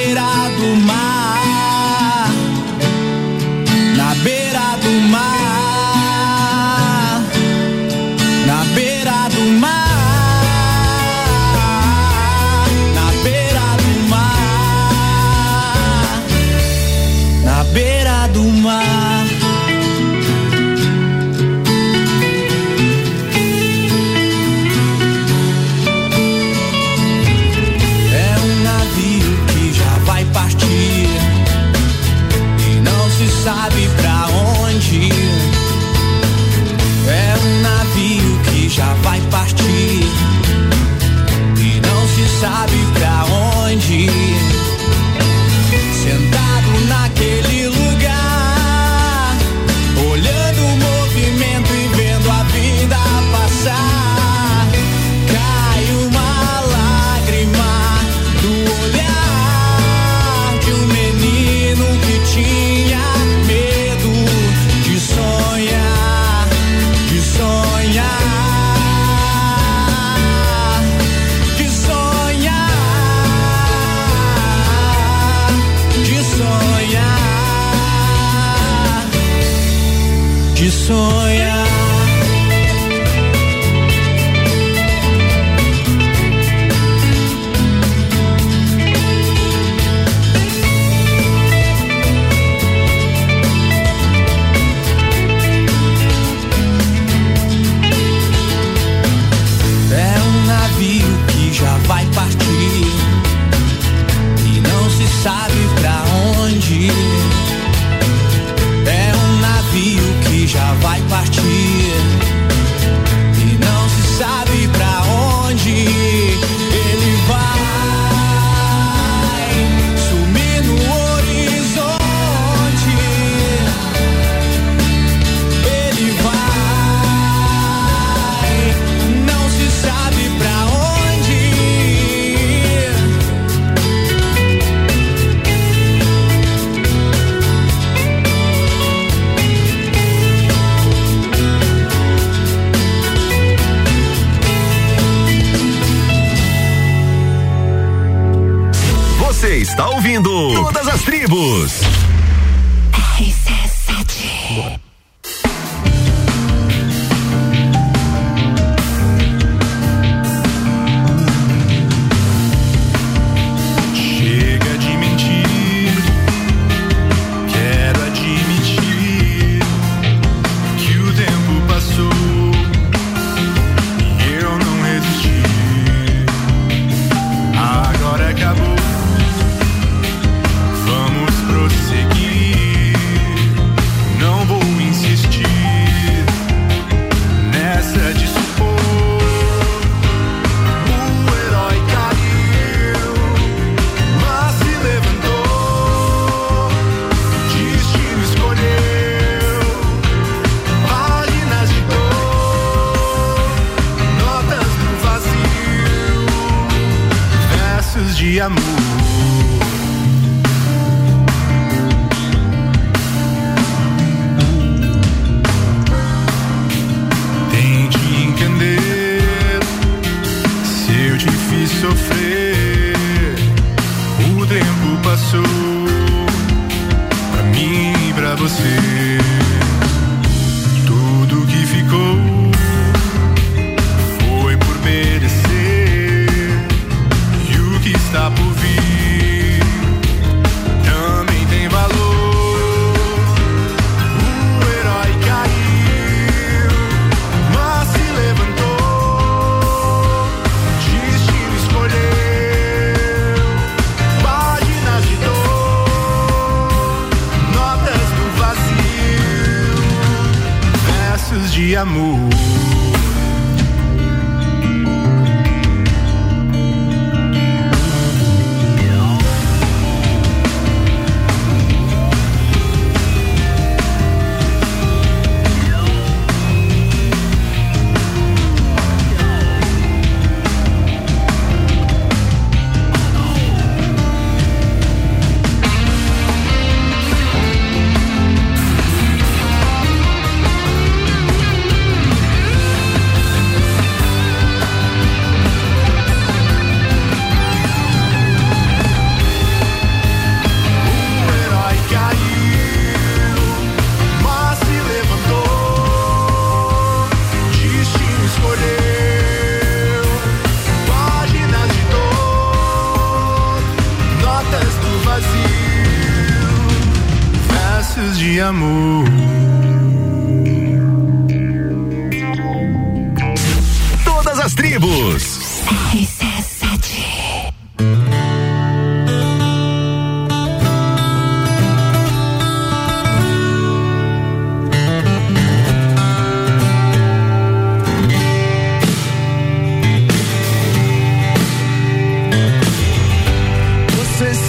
ouvindo todas as tribos.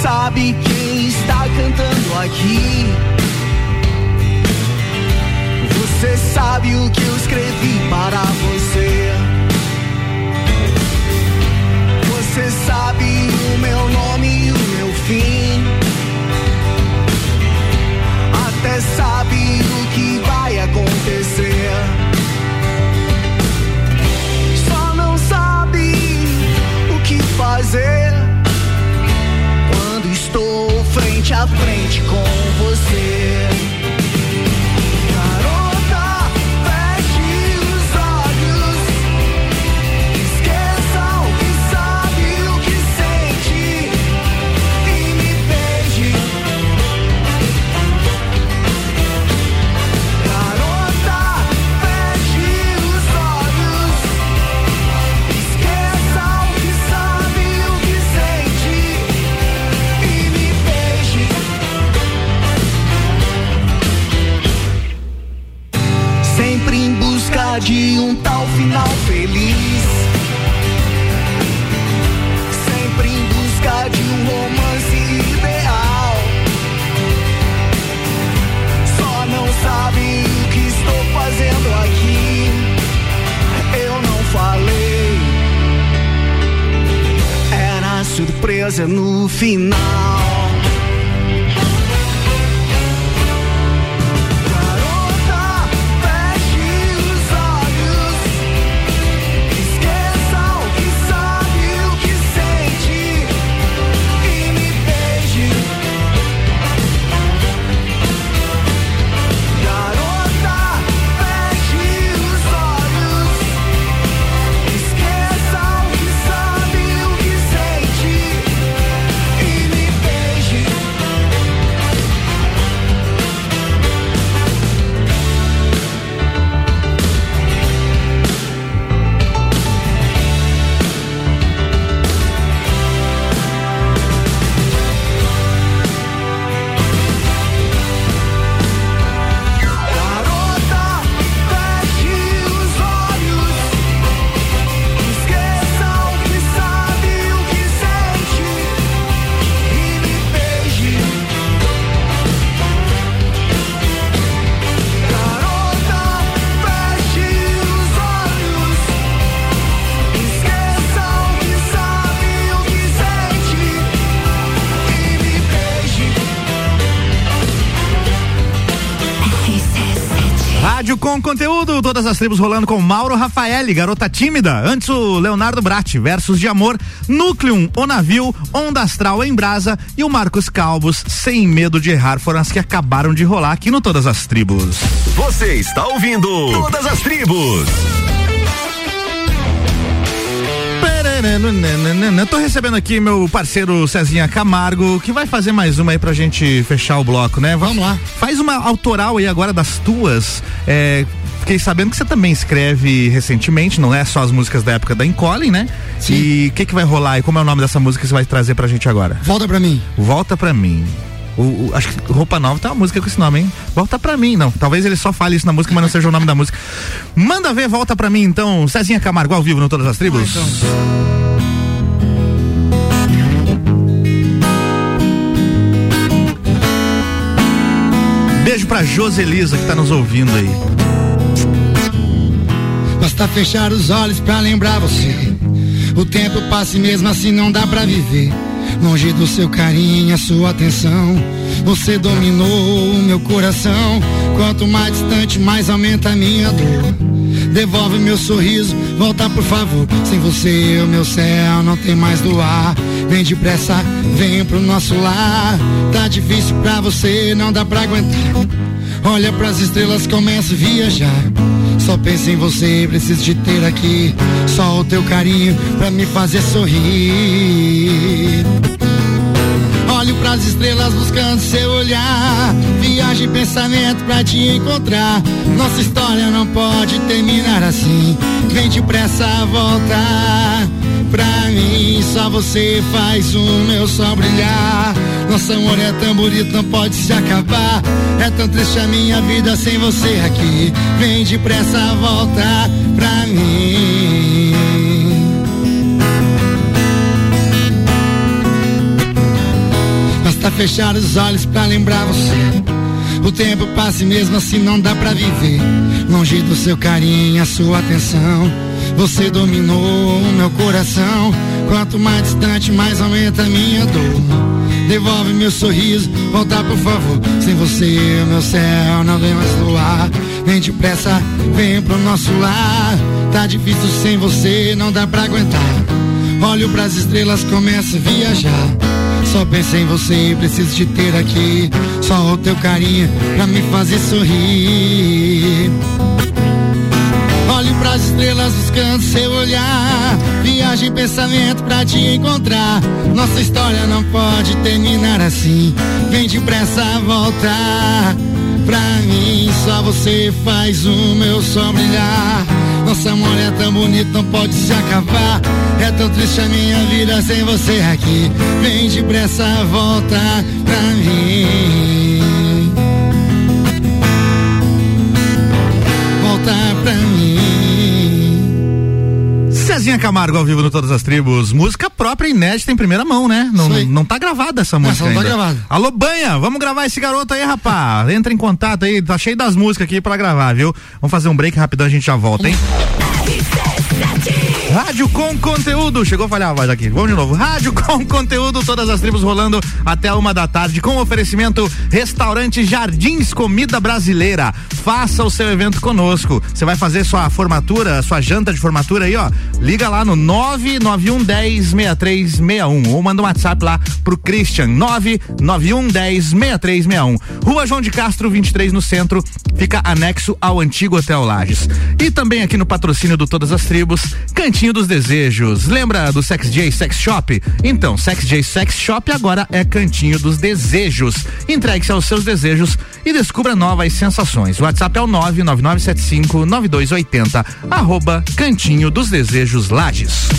sabe quem está cantando aqui. Você sabe o que eu escrevi para você. Você sabe o meu nome e o meu fim. Até sabe o que vai acontecer. Só não sabe o que fazer. frente a frente com você. final feliz. Sempre em busca de um romance ideal. Só não sabe o que estou fazendo aqui. Eu não falei. Era surpresa no final. Todas as tribos rolando com Mauro Rafael, garota tímida. Antes o Leonardo Bratti, versos de amor, Núcleo, o navio, Onda Astral em Brasa e o Marcos Calvos, sem medo de errar, foram as que acabaram de rolar aqui no Todas as Tribos. Você está ouvindo Todas as Tribos. Eu tô recebendo aqui meu parceiro Cezinha Camargo, que vai fazer mais uma aí pra gente fechar o bloco, né? Vamos lá. Faz uma autoral aí agora das tuas. É, fiquei sabendo que você também escreve recentemente, não é só as músicas da época da Encolin, né? Sim. E o que que vai rolar e como é o nome dessa música que você vai trazer pra gente agora? Volta pra mim. Volta pra mim. O, o, acho que Roupa Nova tem uma música com esse nome, hein? Volta pra mim, não. Talvez ele só fale isso na música, mas não seja o nome da música. Manda ver, volta pra mim então. Cezinha Camargo ao vivo no Todas as Tribos. Ah, então. Beijo pra Joselisa que tá nos ouvindo aí. Basta fechar os olhos pra lembrar você. O tempo passa e mesmo assim não dá pra viver. Longe do seu carinho, a sua atenção. Você dominou o meu coração. Quanto mais distante, mais aumenta a minha dor. Devolve meu sorriso, volta por favor. Sem você, o meu céu não tem mais luar. Vem depressa, vem pro nosso lar. Tá difícil pra você, não dá pra aguentar. Olha pras estrelas, começa a viajar. Só penso em você, preciso te ter aqui. Só o teu carinho pra me fazer sorrir. Olho pras estrelas buscando seu olhar. Viagem pensamento pra te encontrar. Nossa história não pode terminar assim. Vem depressa voltar. Pra mim, só você faz o meu sol brilhar. Nosso amor é tão bonito, não pode se acabar. É tão triste a minha vida sem você aqui. Vem depressa voltar pra mim. Basta fechar os olhos pra lembrar você. O tempo passa e mesmo assim não dá pra viver. Longe do seu carinho, a sua atenção. Você dominou o meu coração. Quanto mais distante, mais aumenta a minha dor. Devolve meu sorriso, volta por favor. Sem você, meu céu não vem mais no ar. Vem depressa, vem pro nosso lar. Tá difícil sem você, não dá pra aguentar. Olho pras estrelas, começa a viajar. Só penso em você, preciso te ter aqui. Só o teu carinho pra me fazer sorrir. Pras estrelas buscando seu olhar. Viagem pensamento pra te encontrar. Nossa história não pode terminar assim. Vem depressa voltar. Pra mim, só você faz o meu sol brilhar. Nosso amor é tão bonito, não pode se acabar. É tão triste a minha vida sem você aqui. Vem depressa voltar pra mim. Voltar pra mim. Cezinha Camargo ao vivo no Todas as Tribos. Música própria, inédita em primeira mão, né? Não, não, não tá gravada essa música. Essa não tá ainda. tá gravada. Alô, Banha, vamos gravar esse garoto aí, rapaz. Entra em contato aí, tá cheio das músicas aqui pra gravar, viu? Vamos fazer um break rapidão, a gente já volta, hein? Rádio com conteúdo. Chegou a falhar a voz aqui. Vamos de novo. Rádio com conteúdo, todas as tribos rolando até uma da tarde, com oferecimento Restaurante Jardins Comida Brasileira. Faça o seu evento conosco. Você vai fazer sua formatura, sua janta de formatura aí, ó. Liga lá no 991 10 6361 ou manda um WhatsApp lá pro Christian 991 10 6361. Rua João de Castro 23 no centro, fica anexo ao antigo Hotel Lages. E também aqui no patrocínio do Todas as Tribos, Cantinho Cantinho dos Desejos. Lembra do Sex J Sex Shop? Então, Sex J Sex Shop agora é Cantinho dos Desejos. Entregue-se aos seus desejos e descubra novas sensações. WhatsApp é o 99975 9280 arroba Cantinho dos Desejos Lages.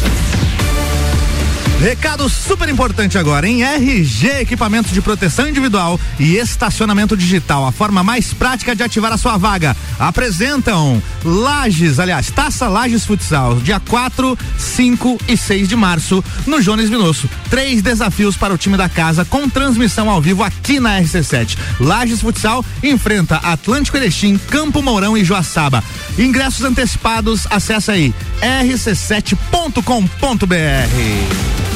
Recado super importante agora, em RG Equipamentos de Proteção Individual e Estacionamento Digital, a forma mais prática de ativar a sua vaga. Apresentam Lages, aliás, Taça Lages Futsal, dia 4, 5 e 6 de março, no Jones Vinosso. Três desafios para o time da casa com transmissão ao vivo aqui na RC7. Lages Futsal enfrenta Atlântico Erechim, Campo Mourão e Joaçaba. Ingressos antecipados, acessa aí rc7.com.br.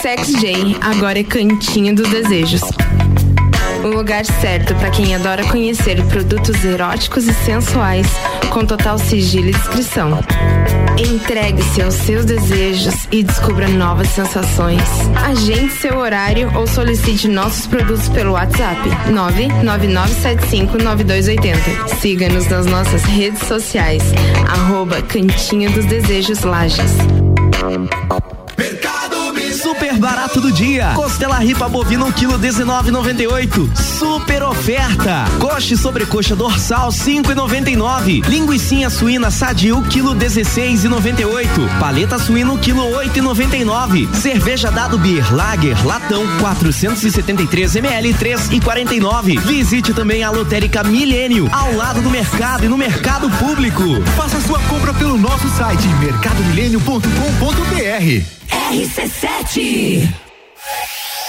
Sex J, agora é Cantinho dos Desejos. O lugar certo para quem adora conhecer produtos eróticos e sensuais com total sigilo e descrição. Entregue-se aos seus desejos e descubra novas sensações. Agende seu horário ou solicite nossos produtos pelo WhatsApp 999759280. Siga-nos nas nossas redes sociais, arroba Cantinho dos Desejos Lages. Barato do dia. Costela ripa bovina 1 kg 19,98. Super oferta. Coxa e sobrecoxa dorsal 5,99. Linguiça suína sadio quilo 16,98. Paleta suína quilo 8,99. Cerveja dado Beer Lager latão 473 ml 3,49. Visite também a lotérica Milênio ao lado do mercado e no mercado público. Faça sua compra pelo nosso site mercadomilênio.com.br. RC7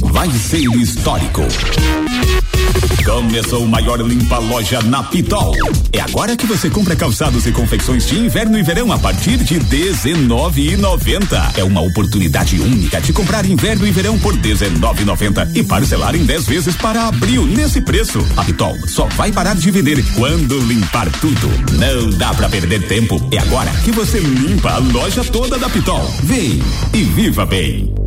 Vai ser histórico. Começou o maior limpa loja na Pitol. É agora que você compra calçados e confecções de inverno e verão a partir de R$19,90. É uma oportunidade única de comprar inverno e verão por R$19,90 e parcelar em 10 vezes para abril nesse preço. A Pitol só vai parar de vender quando limpar tudo. Não dá pra perder tempo. É agora que você limpa a loja toda da Pitol. Vem e viva bem.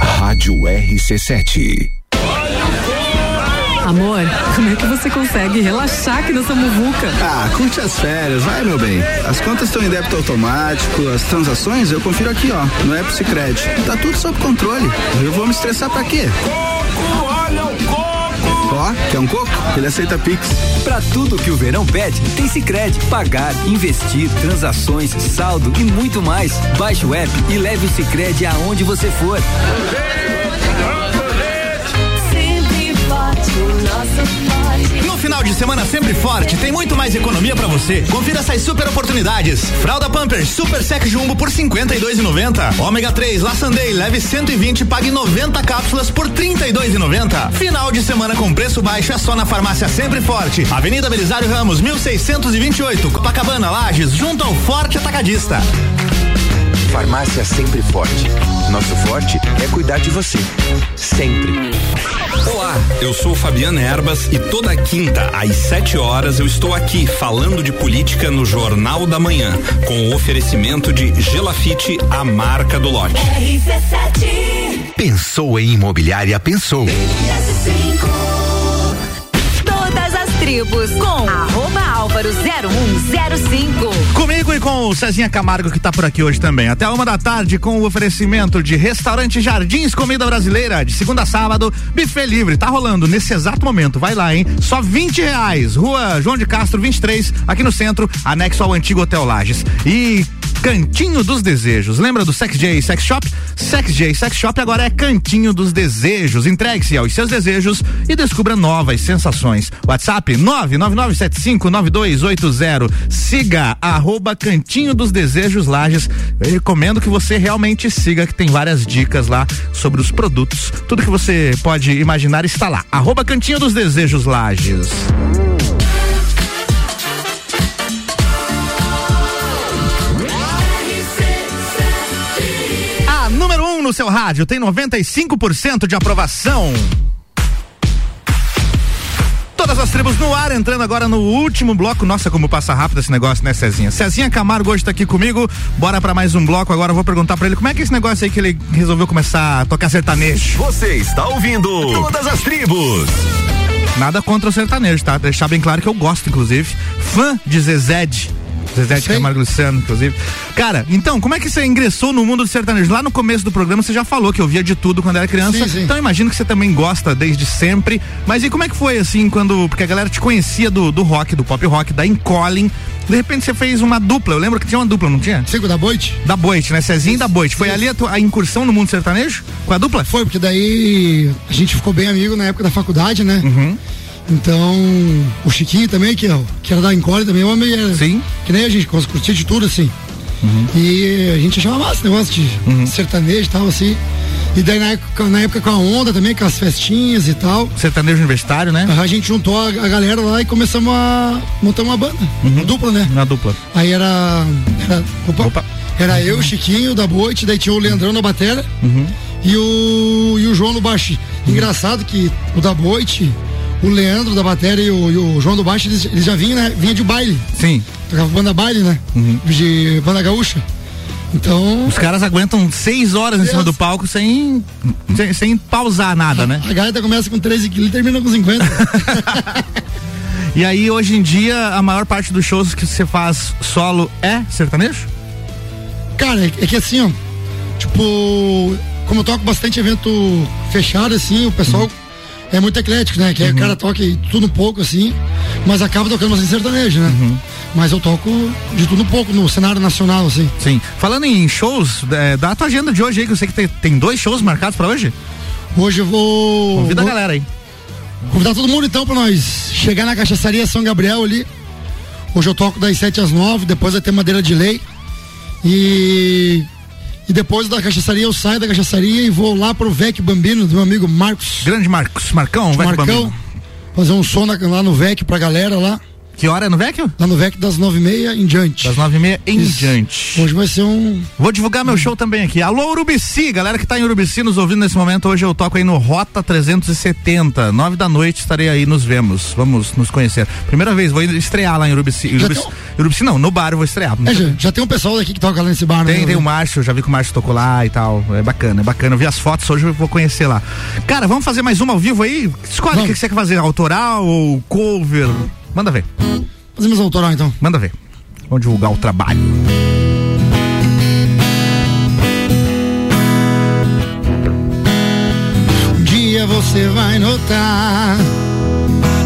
Rádio RC7. Amor, como é que você consegue relaxar aqui nessa muvuca? Ah, curte as férias, vai meu bem. As contas estão em débito automático, as transações eu confiro aqui, ó, no App Cicred. Tá tudo sob controle. Eu vou me estressar pra quê? olha o coco! Ó, quer um coco? Ele aceita Pix. Pra tudo que o verão pede, tem Cicred. Pagar, investir, transações, saldo e muito mais. Baixe o app e leve o Cicred aonde você for. Sempre forte, o nosso final de semana sempre forte, tem muito mais economia pra você. Confira essas super oportunidades. Fralda Pampers Super Sec Jumbo por 52,90. Ômega 3 La Sunday leve 120 pague 90 cápsulas por 32,90. Final de semana com preço baixo é só na farmácia Sempre Forte. Avenida Belisário Ramos 1628, Copacabana Lages, junto ao Forte Atacadista. Farmácia Sempre Forte. Nosso forte é cuidar de você. Sempre. Olá, eu sou Fabiana Erbas e toda quinta às 7 horas eu estou aqui falando de política no Jornal da Manhã, com o oferecimento de Gelafite, a marca do lote. RC7 Pensou em imobiliária, pensou. Tribos com arroba álvaro 0105. Comigo e com o Cezinha Camargo que tá por aqui hoje também. Até uma da tarde com o oferecimento de restaurante Jardins Comida Brasileira, de segunda a sábado, buffet livre. Tá rolando nesse exato momento. Vai lá, hein? Só 20 reais. Rua João de Castro 23, aqui no centro, anexo ao antigo Hotel Lages. E Cantinho dos Desejos. Lembra do Sex J Sex Shop? Sex J Sex Shop agora é Cantinho dos Desejos. Entregue-se aos seus desejos e descubra novas sensações. WhatsApp 999759280. Siga arroba Cantinho dos Desejos Lages. Eu recomendo que você realmente siga, que tem várias dicas lá sobre os produtos. Tudo que você pode imaginar está lá. Arroba Cantinho dos Desejos Lages. No seu rádio tem 95% de aprovação. Toda Todas as tribos no ar, entrando agora no último bloco. Nossa, como passa rápido esse negócio, né, Cezinha? Cezinha Camargo hoje tá aqui comigo. Bora pra mais um bloco. Agora eu vou perguntar pra ele como é que é esse negócio aí que ele resolveu começar a tocar sertanejo. Você está ouvindo Todas as Tribos. Nada contra o sertanejo, tá? Deixar bem claro que eu gosto, inclusive. Fã de Zezé. Zezé de Camargo Luciano, inclusive. Cara, então, como é que você ingressou no mundo do sertanejo? Lá no começo do programa você já falou que eu via de tudo quando era criança. Sim, sim. Então eu imagino que você também gosta desde sempre. Mas e como é que foi assim quando. Porque a galera te conhecia do, do rock, do pop rock, da Incolin. De repente você fez uma dupla. Eu lembro que tinha uma dupla, não tinha? Cinco da Boite? Da Boite, né? Cezinho da Boite. Foi ali a, tua- a incursão no mundo sertanejo? Com a dupla? Foi, porque daí a gente ficou bem amigo na época da faculdade, né? Uhum. Então, o Chiquinho também, que, ó, que era da Encore também, o homem era. Sim. Que nem a gente, curtia de tudo, assim. E a gente achava massa esse negócio de sertanejo e tal, assim. E daí na época, na época com a onda também, com as festinhas e tal. Sertanejo universitário, né? A gente juntou a, a galera lá e começamos a montar uma banda. Uma dupla, né? Na dupla. Aí era. Era, opa, era eu, o Chiquinho, da Boite, daí tinha o Leandrão na batera Uhum. e, o, e o João no baixo. Engraçado que o da Boite, o Leandro da bateria e o, e o João do baixo, eles, eles já vinham, né? Vinha de baile. Sim. Tocava banda baile, né? De banda gaúcha. Então. Os caras aguentam seis horas em cima do palco sem, sem, sem pausar nada, né? A gaita começa com 13 quilos e termina com 50. E aí, hoje em dia, a maior parte dos shows que você faz solo é sertanejo? Cara, é, é que assim, ó, tipo, como eu toco bastante evento fechado, assim, o pessoal é muito eclético, né? Que aí o cara toca tudo um pouco, assim, mas acaba tocando bastante sertanejo, né? Mas eu toco de tudo um pouco no cenário nacional, assim. Sim. Falando em shows, é, dá a tua agenda de hoje aí, que eu sei que tem, tem dois shows marcados pra hoje. Hoje eu vou. Convida a vou- galera aí. Convidar todo mundo então pra nós chegar na cachaçaria São Gabriel ali. Hoje eu toco das 7 às 9, depois vai ter madeira de lei. E. E depois da cachaçaria eu saio da cachaçaria e vou lá pro VEC Bambino, do meu amigo Marcos. Grande Marcos, Marcão, Vec Marcão. Bambino. Fazer um som na- lá no VEC pra galera lá. Que hora é no VEC? Lá no VEC das 9h30 em diante. Das nove e meia em Isso. diante. Hoje vai ser um. Vou divulgar meu show também aqui. Alô, Urubici, galera que tá em Urubici nos ouvindo nesse momento. Hoje eu toco aí no Rota 370. Nove da noite estarei aí, nos vemos. Vamos nos conhecer. Primeira vez, vou estrear lá em Urubici. Urubici, Urubici não, no bar eu vou estrear. É, já, já tem um pessoal daqui que toca lá nesse bar, né? Tem, tem o Márcio, já vi que o Márcio tocou lá e tal. É bacana, é bacana. Eu vi as fotos hoje, eu vou conhecer lá. Cara, vamos fazer mais uma ao vivo aí? Escolhe o que que você quer fazer, autoral ou cover? Manda ver. Fazemos autoral então. Manda ver. Vamos divulgar o trabalho. Um dia você vai notar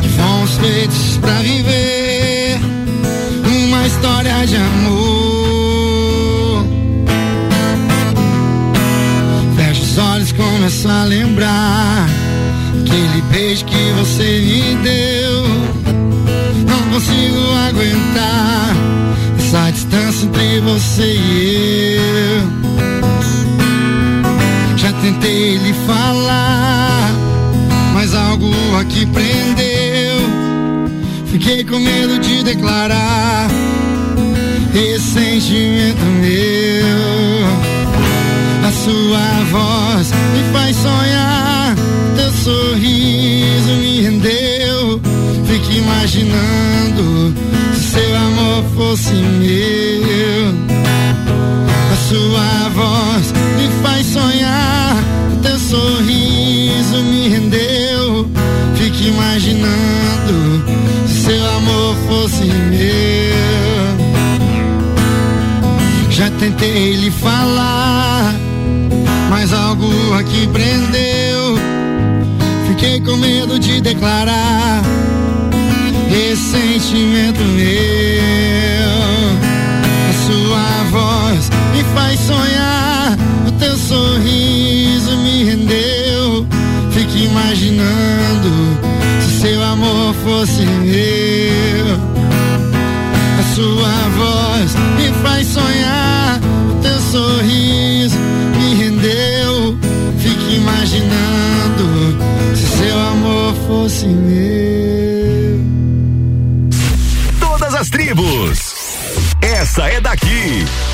que fomos feitos pra viver uma história de amor. Fecha os olhos, começa a lembrar aquele beijo que você me deu. Consigo aguentar essa distância entre você e eu. Já tentei lhe falar, mas algo aqui prendeu. Fiquei com medo de declarar esse sentimento meu. A sua voz me faz sonhar, teu sorriso me rendeu. Fico imaginando se seu amor fosse meu. A sua voz me faz sonhar, teu sorriso me rendeu. Fico imaginando se seu amor fosse meu. Já tentei lhe falar, mas algo aqui prendeu. Fiquei com medo de declarar sentimento meu. A sua voz me faz sonhar, o teu sorriso me rendeu. Fico imaginando se seu amor fosse meu. A sua Essa é daqui.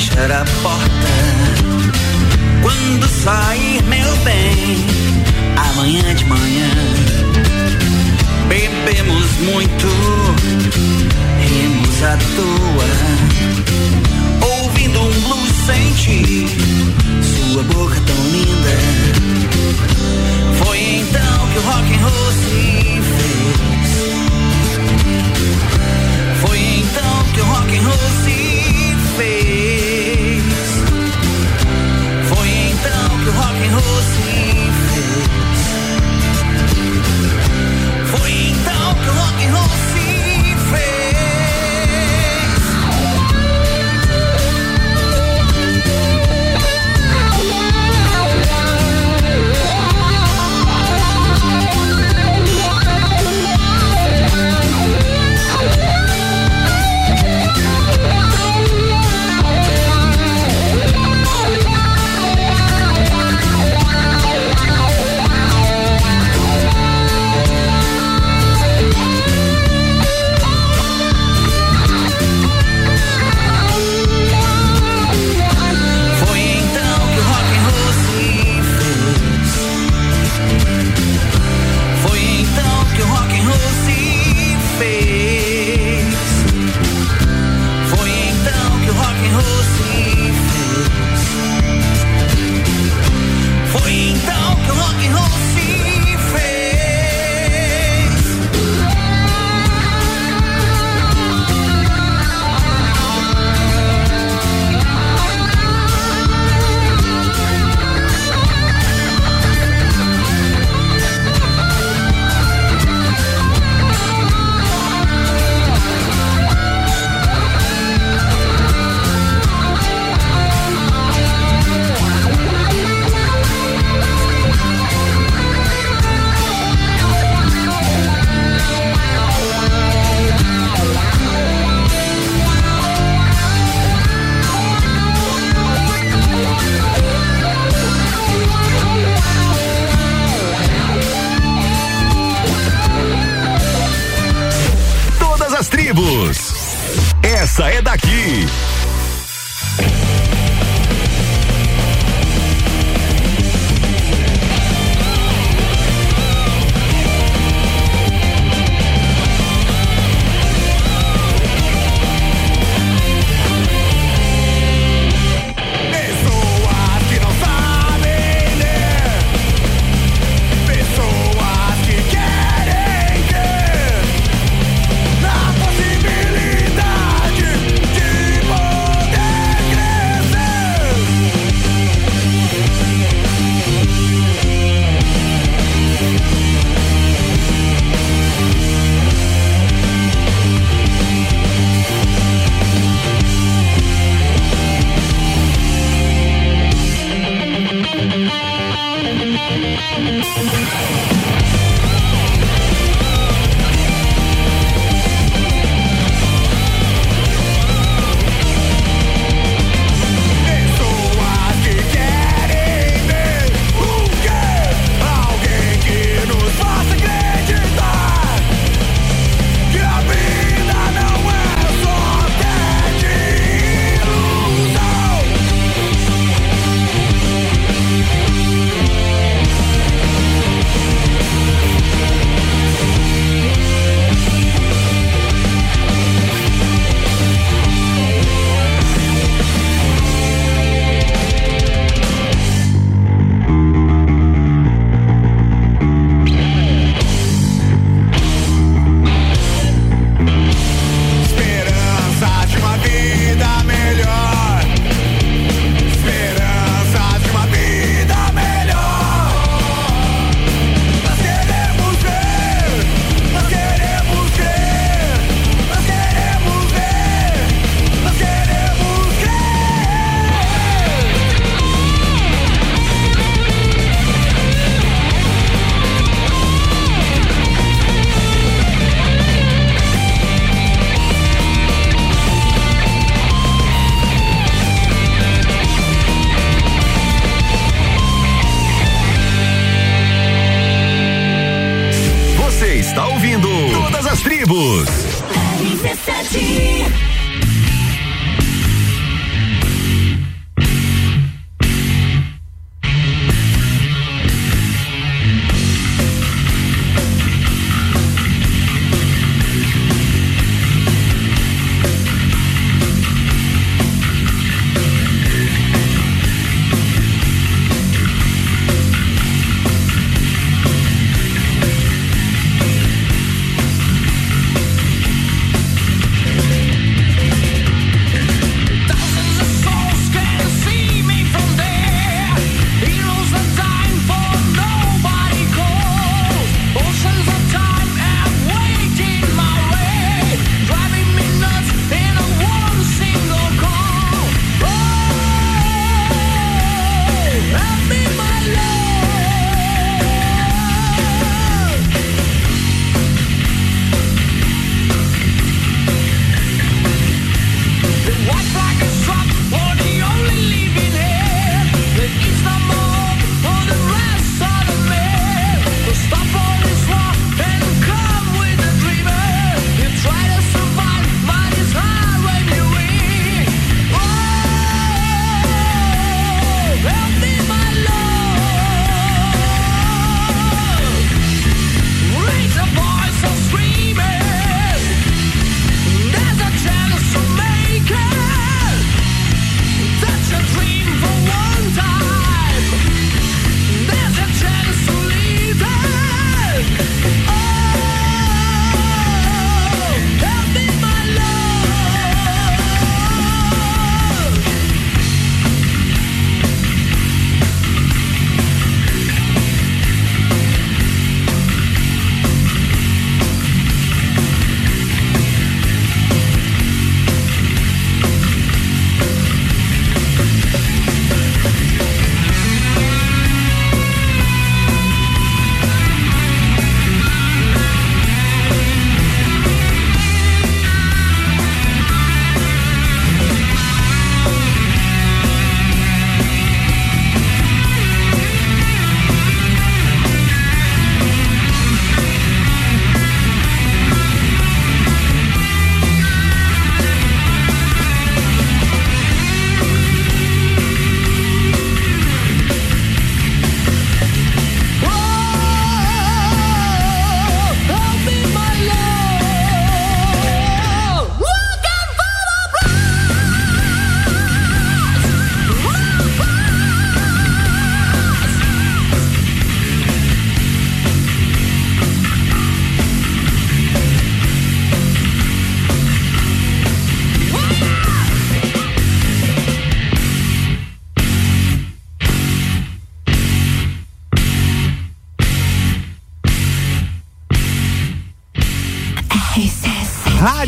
fechar a porta. Quando sair, meu bem, amanhã de manhã. Bebemos muito, rimos à toa. Ouvindo um blues senti sua boca tão linda. Foi então que o rock and roll se fez. Foi então que o rock and roll se fez. Foi então que o rock and roll se fez.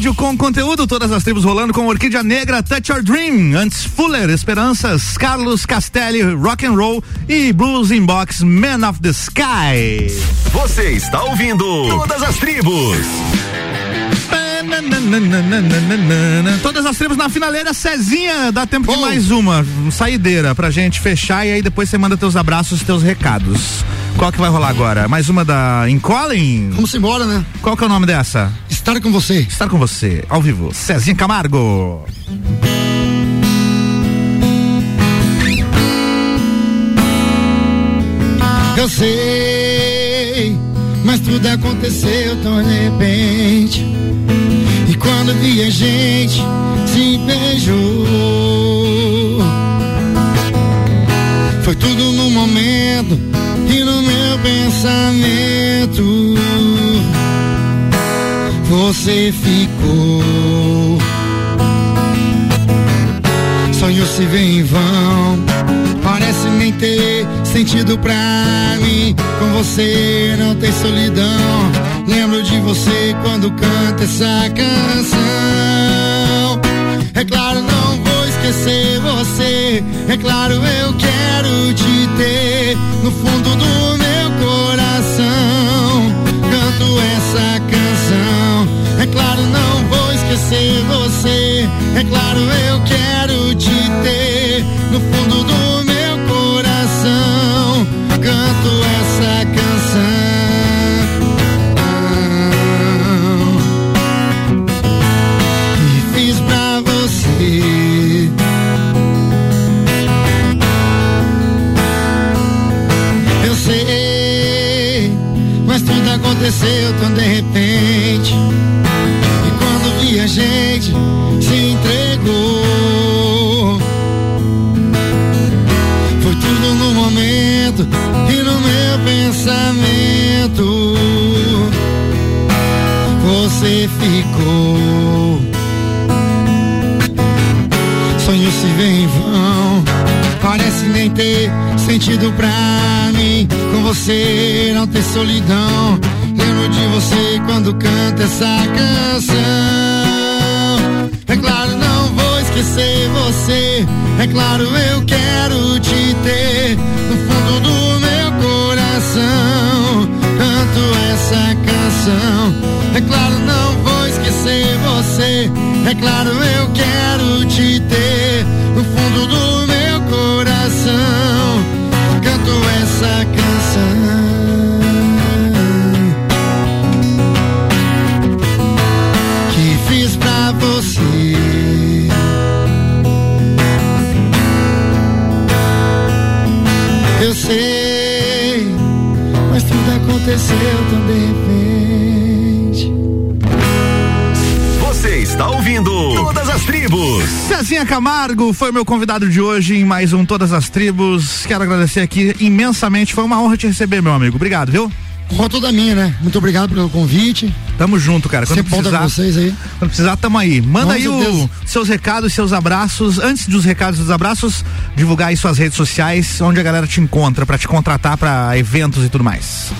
Rádio com conteúdo, todas as tribos rolando com Orquídea Negra, Touch Your Dream, antes Fuller, Esperanças, Carlos Castelli, Rock and Roll e Blues in Box, Man of the Sky. Você está ouvindo Todas as Tribos. Todas as tribos na finaleira, Cezinha, dá tempo de mais uma, saideira pra gente fechar e aí depois você manda teus abraços e teus recados. Qual que vai rolar agora? Mais uma da Incolin? Vamos embora, né? Qual que é o nome dessa? Estar com você. Estar com você, ao vivo. Cezinha Camargo. Eu sei, mas tudo aconteceu tão de repente. E quando vi a gente se beijou, foi tudo no momento e no meu pensamento. Você ficou. Sonho se vê em vão, parece nem ter sentido pra mim. Com você não tem solidão. Lembro de você quando canta essa canção. É claro, não vou esquecer você. É claro, eu quero te ter no fundo do meu coração. Canto essa canção. Esquecer você. É claro, eu quero te ter no fundo do meu coração. Canto essa canção que fiz pra você. Eu sei, mas tudo aconteceu tão de repente. A gente se entregou, foi tudo no momento e no meu pensamento. Você ficou. Sonho se vê em vão. Parece nem ter sentido pra mim. Com você não tem solidão. Lembro de você quando canta essa canção. Claro, não vou esquecer você. É claro, eu quero te ter no fundo do meu coração. Canto essa canção. É claro, não vou esquecer você. É claro, eu quero te ter no fundo do meu coração. Canto essa canção. Sei, mas tudo aconteceu tão de repente. Você está ouvindo Todas as Tribos. Cezinha Camargo foi meu convidado de hoje em mais um Todas as Tribos. Quero agradecer aqui imensamente. Foi uma honra te receber, meu amigo. Obrigado, viu? Honra toda minha, né? Muito obrigado pelo convite. Tamo junto, cara. Quando Sempre estar precisar, vocês aí. quando precisar, tamo aí. Manda Com aí o, certeza. seus recados, seus abraços. Antes dos recados e dos abraços, divulgar aí suas redes sociais, onde a galera te encontra pra te contratar pra eventos e tudo mais.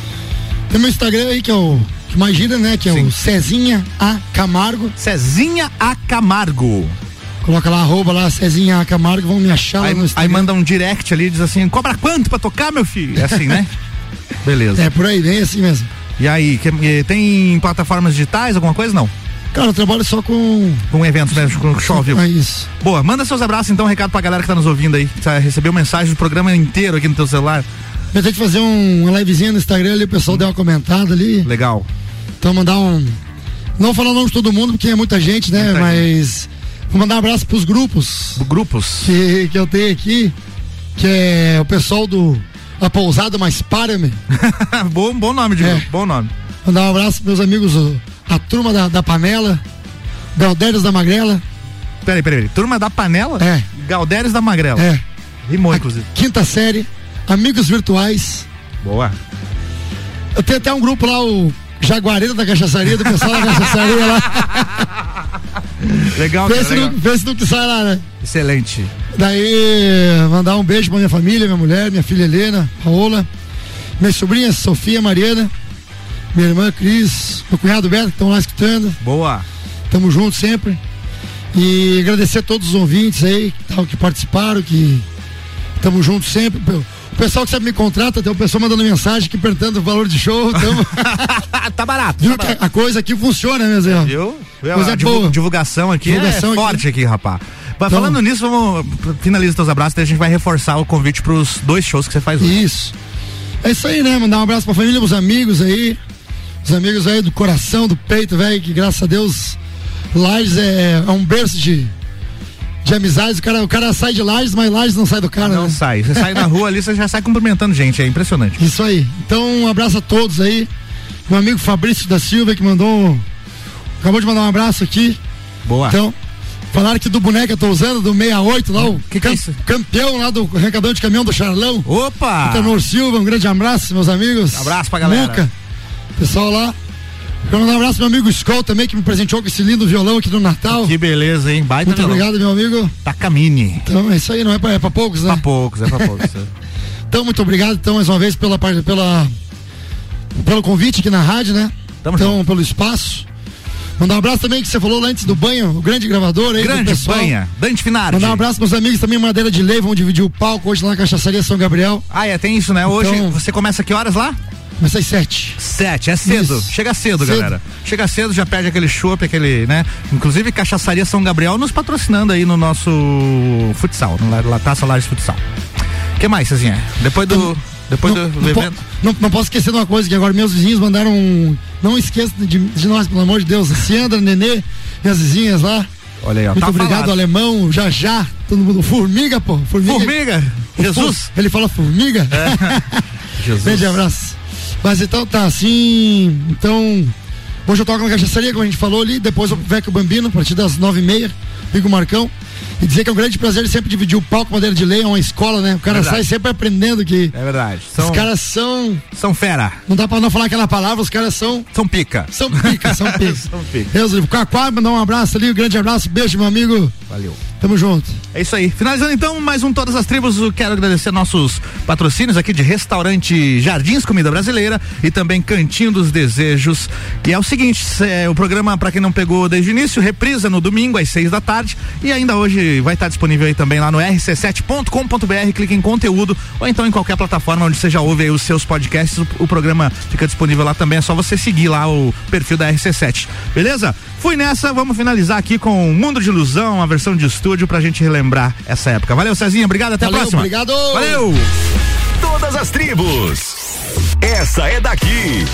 Tem meu Instagram aí que é o que mais gira, né? Que é o Cezinha A Camargo. Cezinha A Camargo. Coloca lá, arroba lá, Cezinha A Camargo, vão me achar lá Aí, aí manda um direct ali, diz assim, cobra quanto pra tocar, meu filho? É assim, né? Beleza. É, por aí, bem assim mesmo. E aí, que- tem plataformas digitais, alguma coisa? Não? Cara, eu trabalho só com. Com eventos mesmo, com show vivo. É isso. Boa, manda seus abraços então, recado pra galera que tá nos ouvindo aí. Você recebeu mensagem do programa inteiro aqui no teu celular. Eu que fazer um, uma livezinha no Instagram ali, o pessoal deu uma comentada ali. Legal. Então mandar um. Não falar o nome de todo mundo, porque é muita gente, né? Muita Mas. Vou mandar um abraço pros grupos. Grupos? Que, que eu tenho aqui, que é o pessoal do. A pousada mais Parame. bom, bom nome, de grupo, bom nome. Mandar um abraço pros meus amigos, a turma da, da Panela, Galdérios da Magrela. Peraí, peraí, turma da panela? É. Galdérios da Magrela. É. Rimou, inclusive. Quinta série, amigos virtuais. Boa. Eu tenho até um grupo lá, o Jaguareta da Cachaçaria, do pessoal da Cachaçaria lá. Legal, cara, se legal. não- vê se não que sai lá, né? Excelente. Daí, mandar um beijo pra minha família, minha mulher, minha filha Helena, Paola, minhas sobrinhas Sofia, Mariana, minha irmã Cris, meu cunhado Beto, que estão lá escutando. Boa. Tamo junto sempre. E agradecer a todos os ouvintes aí tal, que participaram, que tamo junto sempre. O pessoal que sempre me contrata, tem o pessoal mandando mensagem aqui perguntando o valor de show. Tamo... tá barato. Viu tá que a coisa aqui funciona, né, Zé? Viu? Coisa a boa. divulgação aqui Divulgação é aqui. forte aqui, rapaz. Mas Então- falando nisso, vamos finaliza teus abraços, daí a gente vai reforçar o convite pros dois shows que você faz hoje. Isso. É isso aí, né? Mandar um abraço pra família, pros amigos aí. Os amigos aí do coração, do peito, velho, que graças a Deus, Lages é, é um berço de, de amizades. O cara, o cara sai de Lages, mas Lages não sai do cara, Não né? sai. Você sai na rua ali, você já sai cumprimentando gente, é impressionante. Isso aí. Então, um abraço a todos aí. Meu amigo Fabrício da Silva que mandou. Acabou de mandar um abraço aqui. Boa. Então, falaram que do boneco que eu tô usando, do 68 lá, o Que que é isso? campeão lá do arrancador de caminhão do Charlão. Opa! Tenor Silva, um grande abraço, meus amigos. Abraço pra galera. Luca, pessoal lá. Quero mandar um abraço pro meu amigo Skoll também, que me presenteou com esse lindo violão aqui no Natal. Que beleza, hein? Baita Muito violão. obrigado, meu amigo. Takamine. Então, é isso aí, não é pra, é pra poucos, né? Pra poucos, é pra poucos. Então, muito obrigado, então, mais uma vez, pela, pela, pelo convite aqui na rádio, né? Tamo então, pelo espaço. Mandar um abraço também que você falou lá antes do banho, o grande gravador aí. Grande banha, Dante Finardi. Mandar um abraço pros amigos também, Madeira de Lei, vão dividir o palco hoje lá na Cachaçaria São Gabriel. Ah, é, tem isso, né? Hoje Então- você começa que horas lá? Começa às sete. Sete, é cedo. Isso. Chega cedo, Cedo. galera. Chega cedo, já perde aquele chopp, aquele, né? Inclusive, Cachaçaria São Gabriel nos patrocinando aí no nosso futsal, no La- La Taça Lares Futsal. O que mais, Cezinha? Depois do, depois não, do não po- evento. não- não posso esquecer de uma coisa, que agora meus vizinhos mandaram um. Não esqueça de, de nós, pelo amor de Deus. Ciandra, Nenê, minhas vizinhas lá. Olha aí, ó. Muito tá obrigado, falado. alemão, já já. Todo mundo. Formiga, pô. Formiga. Formiga? O Jesus? Ele fala formiga? Jesus. Grande abraço. Mas então tá assim. Então. Hoje eu toco na cachaçaria, como a gente falou ali. Depois eu Vecchio Bambino, a partir das nove e meia. Fico o Marcão. E dizer que é um grande prazer sempre dividir o palco Madeira de Lei, é uma escola, né? O cara Verdade. sai sempre aprendendo que. É verdade. Os São, caras são. são fera. Não dá pra não falar aquela palavra, os caras são. São pica. São pica, são pica. São pica. Deus, livre. Quaquá, mandar um abraço ali, um grande abraço, beijo, meu amigo. Valeu. Tamo junto. É isso aí. Finalizando então mais um Todas as Tribos, eu quero agradecer nossos patrocínios aqui de restaurante Jardins Comida Brasileira e também Cantinho dos Desejos. E é o seguinte, é, o programa, para quem não pegou desde o início, reprisa no domingo às seis da tarde e ainda hoje vai estar disponível aí também lá no rc7.com.br, clique em conteúdo ou então em qualquer plataforma onde você já ouve aí os seus podcasts, o, o programa fica disponível lá também, é só você seguir lá o perfil da RC7. Beleza? Fui nessa, vamos finalizar aqui com Mundo de Ilusão, a versão de estúdio pra gente relembrar essa época. Valeu, Cezinha, obrigado, até Valeu, a próxima. obrigado. Valeu! Todas as tribos. Essa é daqui.